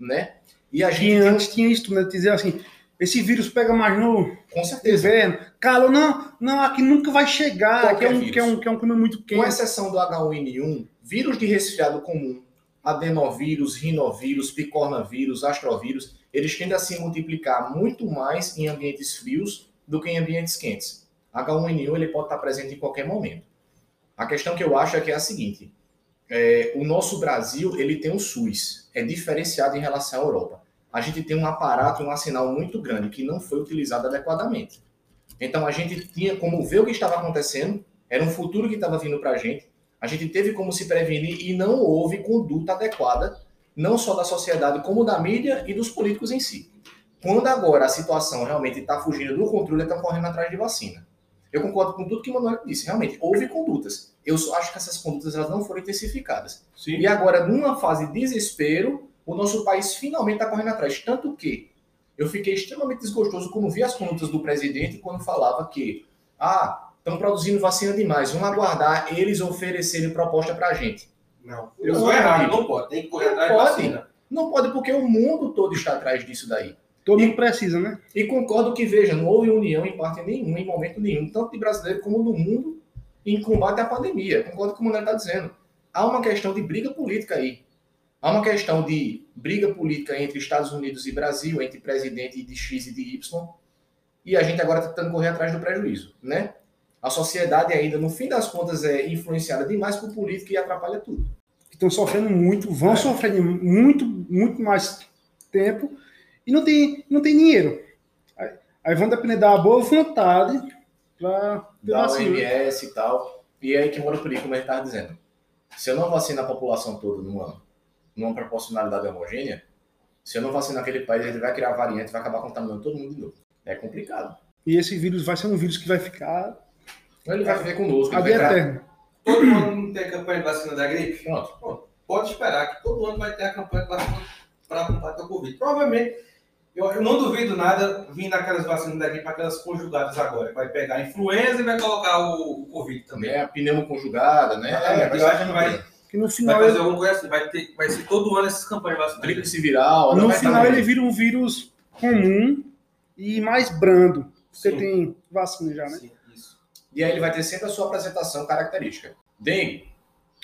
né? E a gente. E antes tinha isso, né? Dizer assim, esse vírus pega mais no Com certeza. inverno. Calor, não, não, aqui nunca vai chegar, aqui é, um, que, é um, que é um clima muito quente. Com exceção do H1N1, vírus de resfriado comum, adenovírus, rinovírus, picornavírus, astrovírus, eles tendem a se multiplicar muito mais em ambientes frios do que em ambientes quentes. H1N1 ele pode estar presente em qualquer momento. A questão que eu acho é que é a seguinte: é, o nosso Brasil ele tem um SUS, é diferenciado em relação à Europa a gente tem um aparato um arsenal muito grande que não foi utilizado adequadamente. Então a gente tinha como ver o que estava acontecendo, era um futuro que estava vindo para a gente, a gente teve como se prevenir e não houve conduta adequada, não só da sociedade, como da mídia e dos políticos em si. Quando agora a situação realmente está fugindo do controle, estão correndo atrás de vacina. Eu concordo com tudo que o Manuel disse. Realmente, houve condutas. Eu só acho que essas condutas elas não foram intensificadas. Sim. E agora, numa fase de desespero, o nosso país finalmente está correndo atrás. Tanto que Eu fiquei extremamente desgostoso quando vi as contas do presidente quando falava que, ah, estão produzindo vacina demais, vamos aguardar eles oferecerem proposta para a gente. Não, eu sou errado, não pode, tem que correr atrás de vacina. Não pode, porque o mundo todo está atrás disso daí. Todo mundo precisa, né? E concordo que, veja, não houve união em parte nenhuma, em momento nenhum, tanto de brasileiro como do mundo, em combate à pandemia. Concordo com o que o Manuel está dizendo. Há uma questão de briga política aí. Há uma questão de briga política entre Estados Unidos e Brasil, entre presidente de X e de Y, e a gente agora está tentando correr atrás do prejuízo, né? A sociedade ainda, no fim das contas, é influenciada demais por política e atrapalha tudo. Estão sofrendo muito, vão é. sofrer muito, muito mais tempo e não tem, não tem dinheiro. Aí, aí vão depender da boa vontade para da OMS e tal. E é aí que mora o perigo, como a gente estava dizendo. Se eu não vacino a população toda numa, numa proporcionalidade homogênea, se eu não vacinar aquele país, ele vai criar variante e vai acabar contaminando todo mundo de novo. É complicado. E esse vírus vai ser um vírus que vai ficar. Ele vai viver conosco. A vida eterna. Todo ano tem campanha de vacina da gripe? Pronto. Pronto. Pode esperar que todo ano vai ter a campanha para combate ao Covid. Provavelmente eu, eu, não duvido nada vindo aquelas vacinas daqui para aquelas conjugadas agora. Vai pegar a influenza e vai colocar o, o Covid também. É a pneumo conjugada, né? É, eu acho que vai. Que no final vai fazer alguma coisa assim, vai, ter, vai ser todo ano essas campanhas vacinas. Tríplice viral. No final ele vira um vírus comum e mais brando. Você Sim. tem vacina já, né? Sim, isso. E aí ele vai ter sempre a sua apresentação característica. Dengue,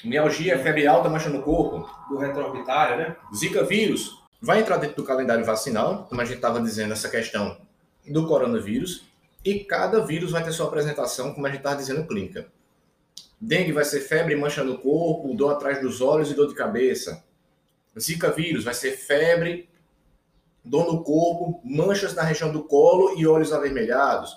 mialgia, febre alta, mancha no corpo. Do retroorbitário, né? Zika vírus, vai entrar dentro do calendário vacinal, como a gente estava dizendo, essa questão do coronavírus, e cada vírus vai ter sua apresentação, como a gente estava dizendo, clínica. Dengue vai ser febre, mancha no corpo, dor atrás dos olhos e dor de cabeça. Zika vírus vai ser febre, dor no corpo, manchas na região do colo e olhos avermelhados.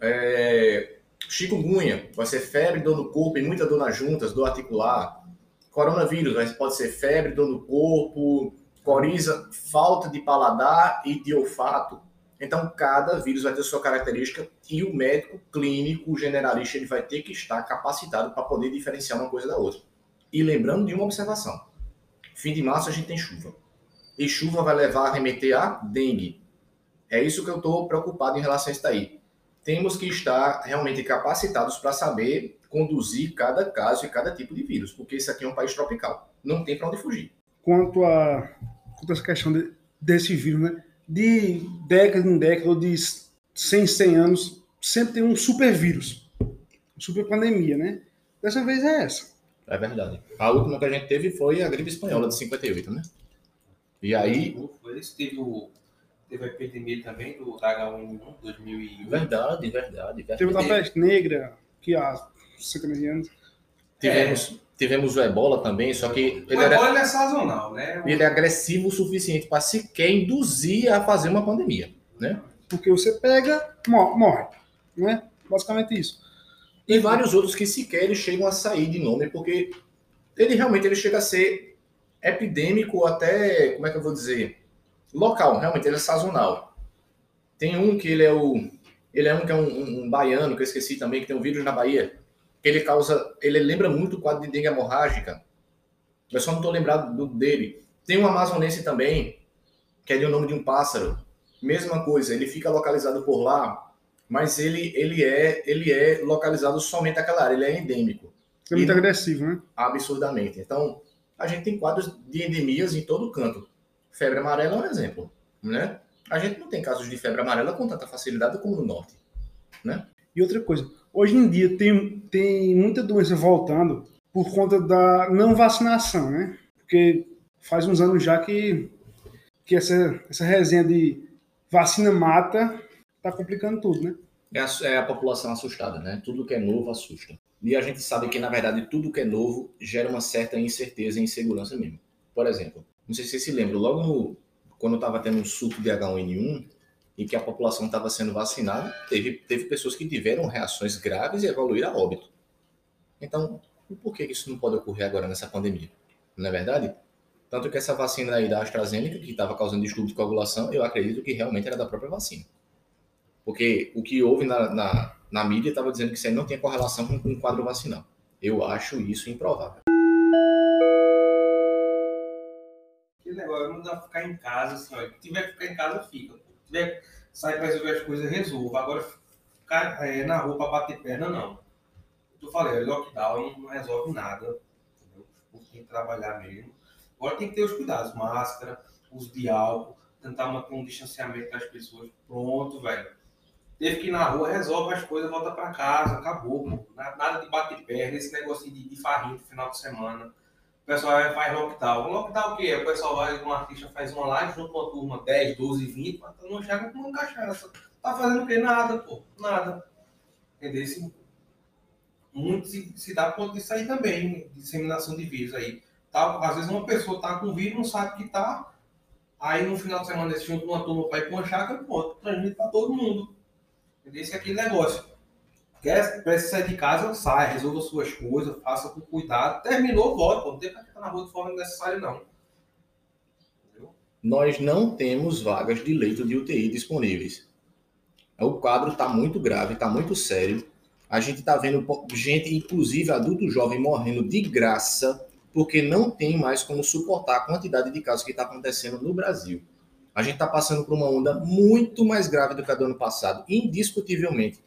É... Chikungunya vai ser febre, dor no corpo e muita dor nas juntas, dor articular. Coronavírus pode ser febre, dor no corpo, coriza, falta de paladar e de olfato. Então, cada vírus vai ter sua característica e o médico clínico generalista ele vai ter que estar capacitado para poder diferenciar uma coisa da outra. E lembrando de uma observação: fim de março a gente tem chuva. E chuva vai levar a remeter a dengue. É isso que eu estou preocupado em relação a isso daí. Temos que estar realmente capacitados para saber conduzir cada caso e cada tipo de vírus, porque isso aqui é um país tropical. Não tem para onde fugir quanto a, quanto a essa questão de, desse vírus, né? De década em década, ou de 100 100 anos, sempre tem um super vírus, super pandemia, né? Dessa vez é essa. É verdade. A última que a gente teve foi a gripe espanhola de 58, né? E aí. Teve, o, teve a epidemia também do H1N1 2001. Verdade, verdade, verdade. Teve a peste negra, que há 50 anos. Tivemos. É Tivemos o Ebola também, só que. Ele o Ebola era, é sazonal, né? Ele é agressivo o suficiente para sequer induzir a fazer uma pandemia, né? Porque você pega, morre, né? Basicamente isso. E vários outros que sequer eles chegam a sair de nome, porque ele realmente ele chega a ser epidêmico até, como é que eu vou dizer? Local, realmente, ele é sazonal. Tem um que ele é o. Ele é um que é um, um, um baiano, que eu esqueci também, que tem um vírus na Bahia ele causa, ele lembra muito o quadro de dengue hemorrágica. Eu só não estou lembrado do, dele. Tem um amazonense também, que é de o nome de um pássaro. Mesma coisa, ele fica localizado por lá, mas ele, ele, é, ele é localizado somente naquela área, ele é endêmico. É muito e, agressivo, né? Absurdamente. Então, a gente tem quadros de endemias em todo canto. Febre amarela é um exemplo, né? A gente não tem casos de febre amarela com tanta facilidade como no norte, né? E outra coisa, Hoje em dia tem, tem muita doença voltando por conta da não vacinação, né? Porque faz uns anos já que, que essa, essa resenha de vacina mata tá complicando tudo, né? É a, é a população assustada, né? Tudo que é novo assusta. E a gente sabe que, na verdade, tudo que é novo gera uma certa incerteza e insegurança mesmo. Por exemplo, não sei se você se lembra, logo no, quando estava tendo um surto de H1N1, e que a população estava sendo vacinada, teve, teve pessoas que tiveram reações graves e evoluíram a óbito. Então, por que isso não pode ocorrer agora nessa pandemia? Não é verdade? Tanto que essa vacina aí da AstraZeneca, que estava causando distúrbio de coagulação, eu acredito que realmente era da própria vacina. Porque o que houve na, na, na mídia estava dizendo que isso aí não tinha correlação com, o quadro vacinal. Eu acho isso improvável. Que negócio, não dá ficar em casa, assim, ó. Se tiver que ficar em casa, fica. Tiver sair para resolver as coisas, resolva. Agora, ficar é, na rua para bater perna, não. Eu falei, lockdown não resolve nada. Entendeu? Tem que trabalhar mesmo. Agora tem que ter os cuidados, máscara, uso de álcool, tentar manter um distanciamento das pessoas. Pronto, velho. Teve que ir na rua, resolve as coisas, volta para casa, acabou, pô. Nada de bater perna, esse negócio de, de farrinho no final de semana. O pessoal faz lockdown. Lockdown o quê? O pessoal vai, um artista faz uma live junto com uma turma 10, 12, 20, mas não chega com uma cachaça. Tá fazendo o quê? Nada, pô. Nada. Entendeu? Muito se, se dá ponto disso aí também, disseminação de vírus aí. Tá? Às vezes uma pessoa tá com vírus, não sabe que tá, Aí no final de semana eles juntam uma turma para ir para uma chácara, pô, transmite para todo mundo. Entendeu? Esse é aquele negócio. Quer, precisa sair de casa, sai, resolva suas coisas, faça com cuidado. Terminou, volta. Não tem para ficar na rua de forma necessária, não. Nós não temos vagas de leito de UTI disponíveis. O quadro está muito grave, está muito sério. A gente está vendo gente, inclusive adulto jovem, morrendo de graça porque não tem mais como suportar a quantidade de casos que está acontecendo no Brasil. A gente está passando por uma onda muito mais grave do que a do ano passado, indiscutivelmente,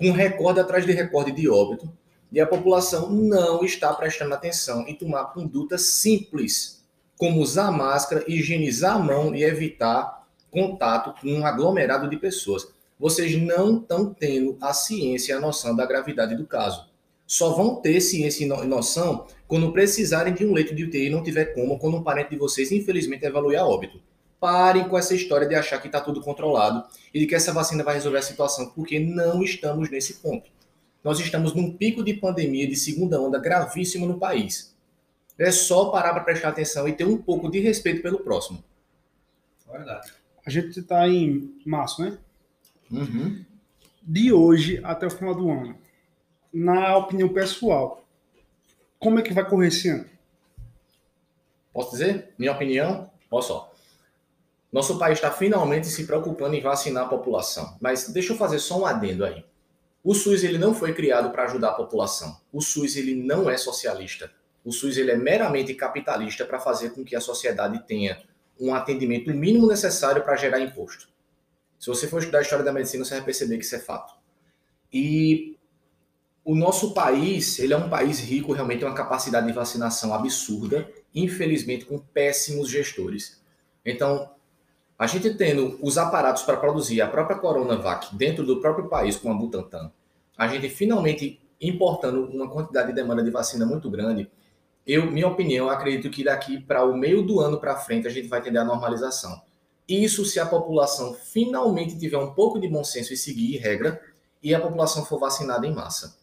com recorde atrás de recorde de óbito, e a população não está prestando atenção em tomar condutas simples, como usar máscara, higienizar a mão e evitar contato com um aglomerado de pessoas. Vocês não estão tendo a ciência e a noção da gravidade do caso. Só vão ter ciência e noção quando precisarem de um leito de UTI e não tiver como, quando um parente de vocês, infelizmente, evolui a óbito. Parem com essa história de achar que está tudo controlado e de que essa vacina vai resolver a situação, porque não estamos nesse ponto. Nós estamos num pico de pandemia de segunda onda gravíssimo no país. É só parar para prestar atenção e ter um pouco de respeito pelo próximo. Verdade. A gente está em março, né? Uhum. De hoje até o final do ano, na opinião pessoal, como é que vai correr esse ano? Posso dizer? Minha opinião? Olha só. Nosso país está finalmente se preocupando em vacinar a população. Mas deixa eu fazer só um adendo aí. O SUS ele não foi criado para ajudar a população. O SUS ele não é socialista. O SUS ele é meramente capitalista para fazer com que a sociedade tenha um atendimento mínimo necessário para gerar imposto. Se você for estudar a história da medicina, você vai perceber que isso é fato. E o nosso país, ele é um país rico, realmente tem uma capacidade de vacinação absurda, infelizmente com péssimos gestores. Então, a gente tendo os aparatos para produzir a própria Coronavac dentro do próprio país com a Butantan, a gente finalmente importando uma quantidade de demanda de vacina muito grande, eu, minha opinião, acredito que daqui para o meio do ano para frente a gente vai ter a normalização. Isso se a população finalmente tiver um pouco de bom senso e seguir regra e a população for vacinada em massa.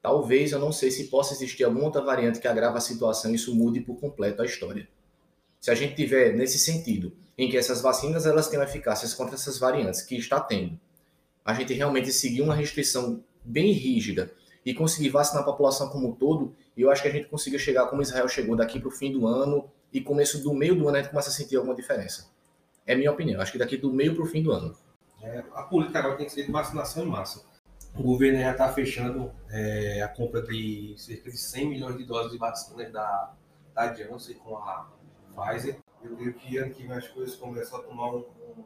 Talvez, eu não sei se possa existir alguma outra variante que agrava a situação e isso mude por completo a história. Se a gente tiver nesse sentido, em que essas vacinas elas têm eficácias contra essas variantes, que está tendo, a gente realmente seguir uma restrição bem rígida e conseguir vacinar a população como um todo, eu acho que a gente consiga chegar como Israel chegou daqui para o fim do ano e começo do meio do ano a gente começa a sentir alguma diferença. É minha opinião. Acho que daqui do meio para o fim do ano. É, a política agora tem que ser de vacinação em massa o governo já está fechando é, a compra de cerca de 100 milhões de doses de vacinas da, da Janssen com a Pfizer. Eu creio que ano que vem as coisas começam a tomar um, um,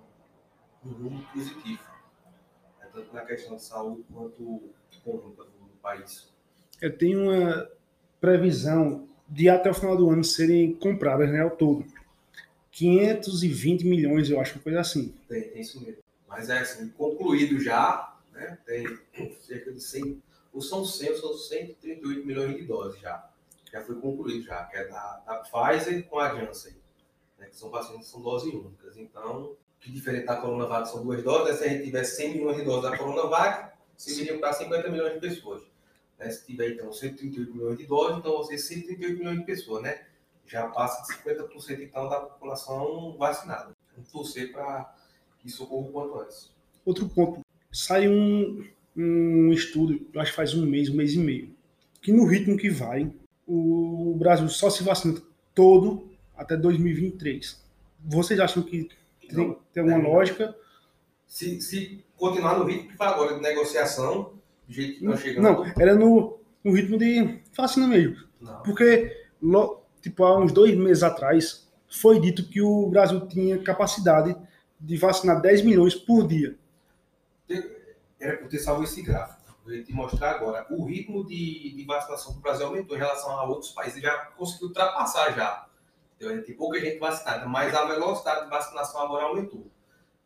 um rumo positivo, né, tanto na questão de saúde quanto conjunta do, país. Eu tenho uma previsão de até o final do ano serem compradas né, ao todo. 520 milhões, eu acho, uma coisa assim. Tem, tem isso mesmo. Mas é assim, concluído já, né? Tem cerca de 100, ou são 100, são 138 milhões de doses já. Já foi concluído já, que é da, da Pfizer com a Janssen, né? que são pacientes são doses únicas. Então, que diferente da Coronavac são duas doses, né? se a gente tivesse 100 milhões de doses da Coronavac, serviriam para 50 milhões de pessoas. Né? Se tiver, então, 138 milhões de doses, então você 138 milhões de pessoas, né? Já passa de 50% então da população vacinada. Vamos torcer para que isso ocorra o quanto antes. Outro ponto saiu um, um estudo, acho que faz um mês, um mês e meio, que no ritmo que vai, o Brasil só se vacina todo até 2023. Vocês acham que tem, tem alguma é, lógica? Se, se continuar no ritmo que vai agora de negociação, do jeito que nós chegamos. Não, era no, no ritmo de vacina mesmo. Não. Porque, tipo, há uns dois meses atrás, foi dito que o Brasil tinha capacidade de vacinar 10 milhões por dia. Era por ter salvo esse gráfico. Eu ia te mostrar agora. O ritmo de, de vacinação do Brasil aumentou em relação a outros países. Já conseguiu ultrapassar já. Entendeu? Tem pouca gente vacinada, mas a velocidade de vacinação agora aumentou.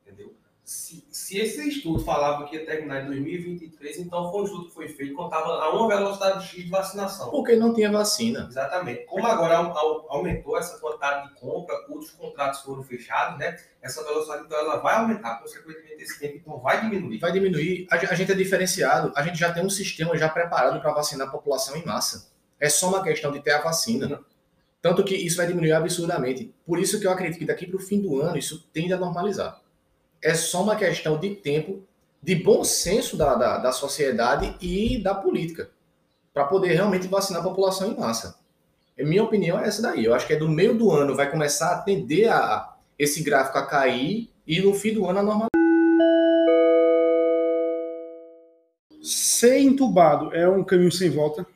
Entendeu? Se, se, esse estudo falava que ia terminar em 2023, então foi um estudo que foi feito estava a uma velocidade X de vacinação. Porque não tinha vacina. Exatamente. Como agora aumentou essa quantidade de compra, outros contratos foram fechados, né? Essa velocidade então ela vai aumentar, consequentemente esse tempo então vai diminuir. Vai diminuir. A gente é diferenciado, a gente já tem um sistema já preparado para vacinar a população em massa. É só uma questão de ter a vacina. Tanto que isso vai diminuir absurdamente. Por isso que eu acredito que daqui para o fim do ano isso tende a normalizar é só uma questão de tempo, de bom senso da, da, da sociedade e da política, para poder realmente vacinar a população em massa. A minha opinião é essa daí. Eu acho que é do meio do ano vai começar a tender a, esse gráfico a cair e no fim do ano a normal. Ser entubado é um caminho sem volta?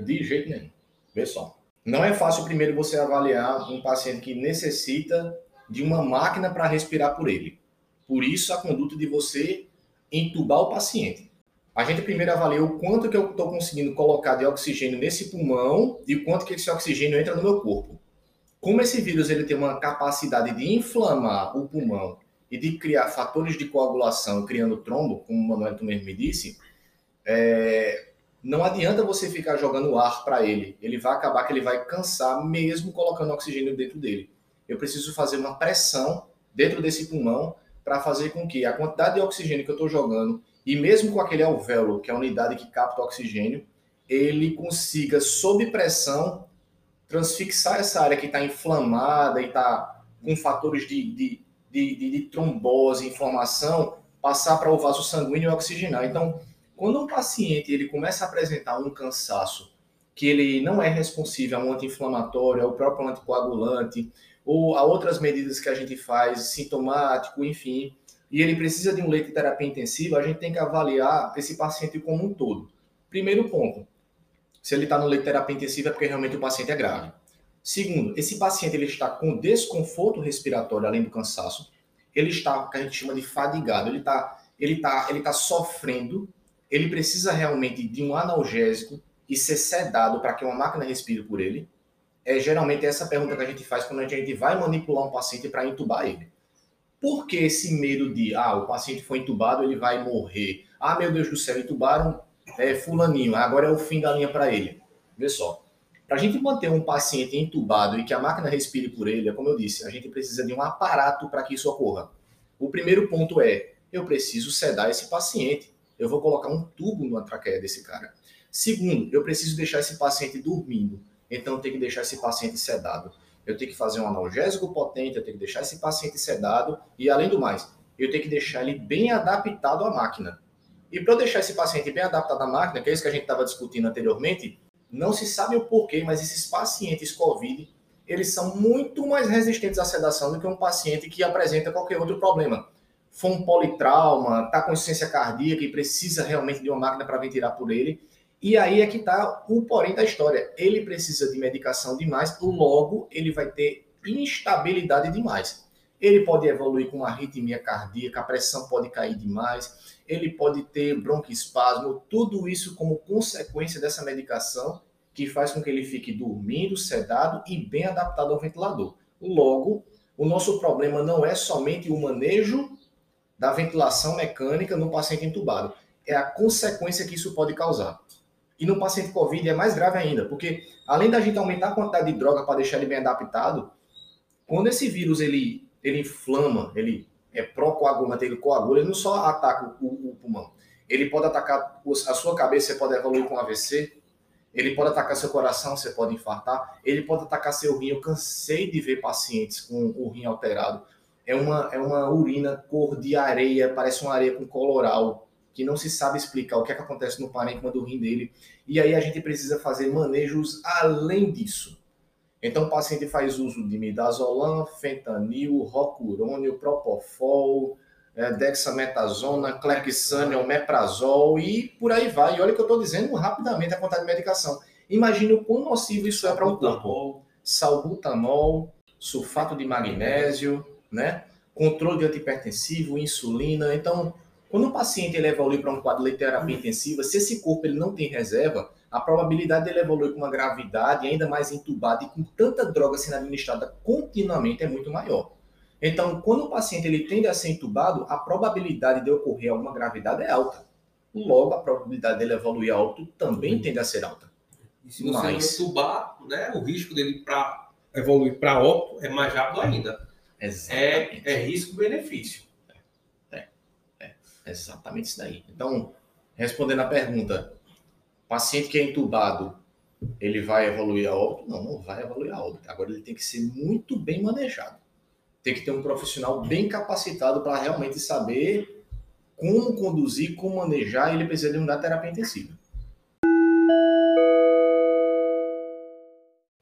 De jeito nenhum. Vê só. Não é fácil primeiro você avaliar um paciente que necessita de uma máquina para respirar por ele. Por isso, a conduta de você entubar o paciente. A gente primeiro avalia o quanto que eu estou conseguindo colocar de oxigênio nesse pulmão e quanto que esse oxigênio entra no meu corpo. Como esse vírus ele tem uma capacidade de inflamar o pulmão e de criar fatores de coagulação, criando trombo, como o Manuel tu mesmo me disse, é, não adianta você ficar jogando ar para ele. Ele vai acabar que ele vai cansar mesmo colocando oxigênio dentro dele. Eu preciso fazer uma pressão dentro desse pulmão para fazer com que a quantidade de oxigênio que eu estou jogando, e mesmo com aquele alvéolo, que é a unidade que capta oxigênio, ele consiga, sob pressão, transfixar essa área que está inflamada e está com fatores de, de, de, de, trombose, inflamação, passar para o vaso sanguíneo e oxigenar. Então, quando um paciente ele começa a apresentar um cansaço que ele não é responsível a um anti-inflamatório, ao próprio anticoagulante, ou a outras medidas que a gente faz, sintomático, enfim, e ele precisa de um leito de terapia intensiva, a gente tem que avaliar esse paciente como um todo. Primeiro ponto, se ele está no leito de terapia intensiva é porque realmente o paciente é grave. Segundo, esse paciente ele está com desconforto respiratório além do cansaço, ele está, o que a gente chama de fadigado, ele está ele tá, ele tá sofrendo, ele precisa realmente de um analgésico e ser sedado para que uma máquina respire por ele é geralmente essa pergunta que a gente faz quando a gente vai manipular um paciente para entubar ele. Por que esse medo de, ah, o paciente foi entubado, ele vai morrer? Ah, meu Deus do céu, entubaram é, fulaninho, agora é o fim da linha para ele. Vê só. Para a gente manter um paciente entubado e que a máquina respire por ele, é como eu disse, a gente precisa de um aparato para que isso ocorra. O primeiro ponto é, eu preciso sedar esse paciente. Eu vou colocar um tubo na traqueia desse cara. Segundo, eu preciso deixar esse paciente dormindo. Então eu tenho que deixar esse paciente sedado. Eu tenho que fazer um analgésico potente, eu tenho que deixar esse paciente sedado e, além do mais, eu tenho que deixar ele bem adaptado à máquina. E para eu deixar esse paciente bem adaptado à máquina, que é isso que a gente estava discutindo anteriormente, não se sabe o porquê, mas esses pacientes COVID, eles são muito mais resistentes à sedação do que um paciente que apresenta qualquer outro problema. Foi um politrauma, está com insuficiência cardíaca e precisa realmente de uma máquina para ventilar por ele. E aí é que está o porém da história. Ele precisa de medicação demais, logo ele vai ter instabilidade demais. Ele pode evoluir com uma arritmia cardíaca, a pressão pode cair demais, ele pode ter broncoespasmo, tudo isso como consequência dessa medicação que faz com que ele fique dormindo, sedado e bem adaptado ao ventilador. Logo, o nosso problema não é somente o manejo da ventilação mecânica no paciente entubado, é a consequência que isso pode causar. E no paciente COVID é mais grave ainda, porque além da gente aumentar a quantidade de droga para deixar ele bem adaptado, quando esse vírus ele, ele inflama, ele é pró-coagulante, ele coagula, ele não só ataca o, o, pulmão, ele pode atacar a sua cabeça, você pode evoluir com AVC, ele pode atacar seu coração, você pode infartar, ele pode atacar seu rim. Eu cansei de ver pacientes com o rim alterado. É uma, é uma urina cor de areia, parece uma areia com coloral que não se sabe explicar o que, é que acontece no parênquima do rim dele. E aí a gente precisa fazer manejos além disso. Então o paciente faz uso de midazolam, fentanil, rocurônio, propofol, é, dexametasona, clexane, omeprazol e por aí vai. E olha que eu estou dizendo rapidamente a quantidade de medicação. Imagine o quão nocivo isso é para um corpo. Salbutamol, sulfato de magnésio, né? controle de antipertensivo, insulina. Então, quando o paciente ele evolui para um quadro de terapia intensiva, se esse corpo ele não tem reserva, a probabilidade dele evoluir com uma gravidade, ainda mais entubado e com tanta droga sendo administrada continuamente é muito maior. Então, quando o paciente ele tende a ser entubado, a probabilidade de ocorrer alguma gravidade é alta. Logo, a probabilidade dele evoluir alto também tende a ser alta. E se você Mas... entubar, né, o risco dele para evoluir para óbito é mais rápido ainda. Exatamente. É, é risco-benefício. É, é, é exatamente isso daí. Então, respondendo a pergunta, paciente que é entubado, ele vai evoluir a óbito? Não, não vai evoluir a óbito. Agora ele tem que ser muito bem manejado. Tem que ter um profissional bem capacitado para realmente saber como conduzir, como manejar, e ele precisa de uma terapia intensiva.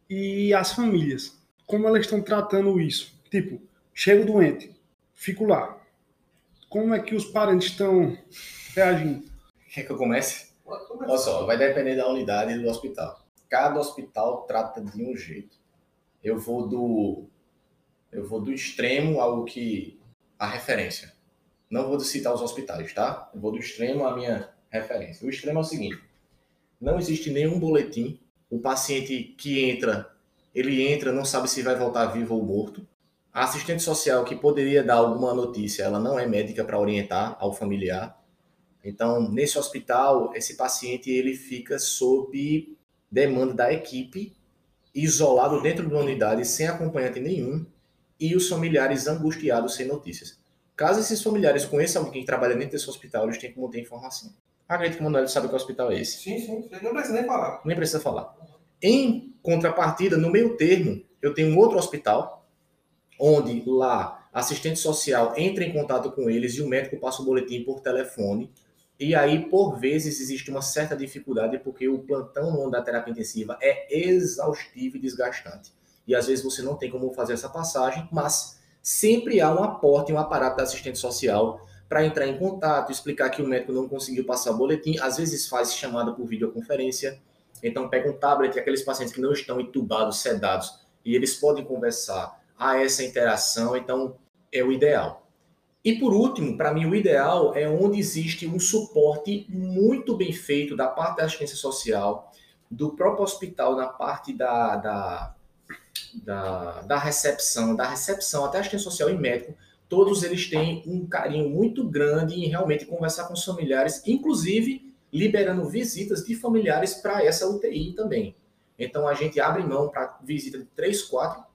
E as famílias, como elas estão tratando isso? Tipo, chego doente, fico lá. Como é que os parentes estão reagindo? Quer que eu comece? Olha só, vai depender da unidade e do hospital. Cada hospital trata de um jeito. Eu vou do eu vou do extremo ao que a referência. Não vou citar os hospitais, tá? Eu vou do extremo à minha referência. O extremo é o seguinte: não existe nenhum boletim. O paciente que entra, ele entra, não sabe se vai voltar vivo ou morto. A assistente social que poderia dar alguma notícia, ela não é médica para orientar ao familiar. Então, nesse hospital, esse paciente ele fica sob demanda da equipe, isolado dentro de uma unidade, sem acompanhante nenhum, e os familiares angustiados sem notícias. Caso esses familiares conheçam alguém que trabalha dentro desse hospital, eles têm que manter informação. Acredito que o Manuel sabe que hospital é esse. Sim, sim. Não precisa nem falar. Nem precisa falar. Em contrapartida, no meio termo, eu tenho um outro hospital, onde lá assistente social entra em contato com eles e o médico passa o boletim por telefone. E aí, por vezes, existe uma certa dificuldade porque o plantão no da terapia intensiva é exaustivo e desgastante. E às vezes você não tem como fazer essa passagem, mas sempre há um aporte, um aparato da assistente social para entrar em contato, explicar que o médico não conseguiu passar o boletim, às vezes faz chamada por videoconferência, então pega um tablet, aqueles pacientes que não estão entubados, sedados, e eles podem conversar, há essa interação, então é o ideal. E por último, para mim, o ideal é onde existe um suporte muito bem feito da parte da assistência social, do próprio hospital, na parte da, da, da, da recepção, da recepção até assistência social e médico, todos eles têm um carinho muito grande em realmente conversar com os familiares, inclusive liberando visitas de familiares para essa UTI também. Então a gente abre mão para visita de três, quatro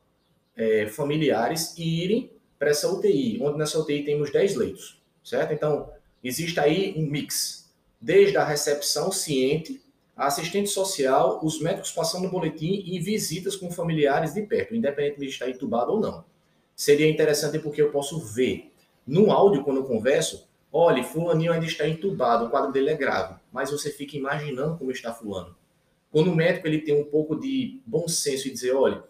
é, familiares e irem para essa UTI, onde nessa UTI temos 10 leitos, certo? Então, existe aí um mix, desde a recepção ciente, a assistente social, os médicos passando boletim e visitas com familiares de perto, independente de estar entubado ou não. Seria interessante porque eu posso ver no áudio, quando eu converso, olha, fulaninho ainda está entubado, o quadro dele é grave, mas você fica imaginando como está fulano. Quando o médico ele tem um pouco de bom senso e dizer, olha,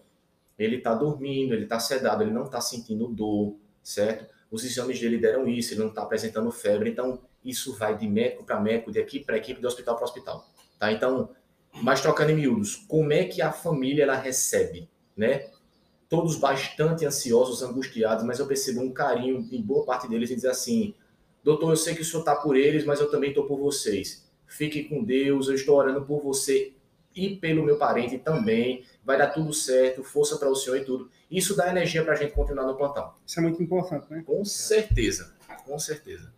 ele está dormindo, ele está sedado, ele não está sentindo dor, certo? Os exames dele deram isso, ele não está apresentando febre, então isso vai de médico para médico, de equipe para equipe, de hospital para hospital, tá? Então, mas trocando em miúdos, como é que a família ela recebe, né? Todos bastante ansiosos, angustiados, mas eu percebo um carinho em boa parte deles e dizer assim: doutor, eu sei que o senhor está por eles, mas eu também estou por vocês. Fique com Deus, eu estou orando por você e pelo meu parente também. Vai dar tudo certo, força para o senhor e tudo. Isso dá energia para a gente continuar no plantão. Isso é muito importante, né? Com certeza, com certeza.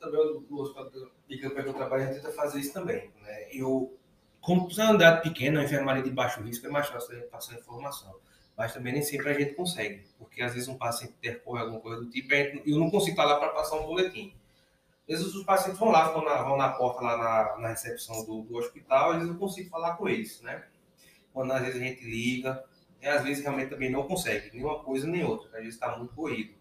Também o hospital de campanha que eu trabalho, a gente tenta fazer isso também. Né? Eu, como é uma unidade pequena, a enfermaria de baixo risco, é mais fácil gente passar informação. Mas também nem sempre a gente consegue, porque às vezes um paciente intercorre alguma coisa do tipo, e eu não consigo estar lá para passar um boletim. Às vezes os pacientes vão lá, vão na, vão na porta lá na, na recepção do, do, hospital, às vezes eu consigo falar com eles, né? Quando às vezes a gente liga, e às vezes realmente também não consegue, nem uma coisa nem outra, às vezes está muito corrido.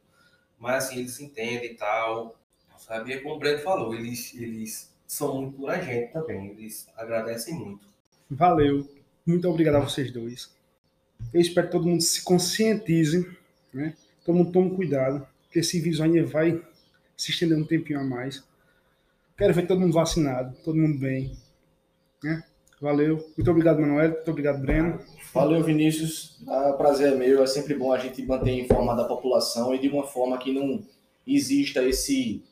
Mas assim, eles entendem e tal, sabe? E é como o Breno falou, eles, eles são muito por a gente também, eles agradecem muito. Valeu, muito obrigado a vocês dois. Eu espero que todo mundo se conscientize, né? Todo mundo tome cuidado, porque esse vírus ainda vai se estender um tempinho a mais. Quero ver todo mundo vacinado, todo mundo bem. Né? Valeu. Muito obrigado, Manuel. Muito obrigado, Breno. Valeu, Vinícius. Ah, prazer é meu. É sempre bom a gente manter informada a população e de uma forma que não exista esse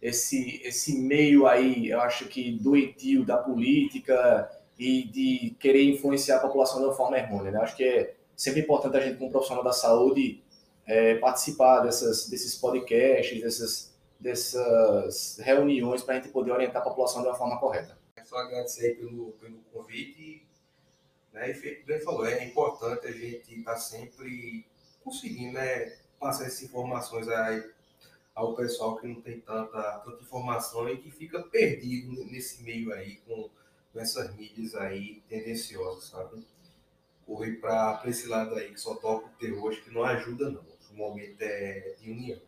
esse esse meio aí, eu acho que doentio da política e de querer influenciar a população de uma forma errônea. Né? Acho que é sempre importante a gente, como profissional da saúde, é, participar dessas, desses podcasts, dessas, dessas reuniões para a gente poder orientar a população de uma forma correta. É só agradecer pelo, pelo convite. Né? E feito bem falou, é importante a gente estar tá sempre conseguindo né, passar essas informações aí ao pessoal que não tem tanta, tanta informação e que fica perdido nesse meio aí com, com essas mídias aí tendenciosas, sabe? Correr para esse lado aí que só toca o terror, acho que não ajuda não. O momento é de união.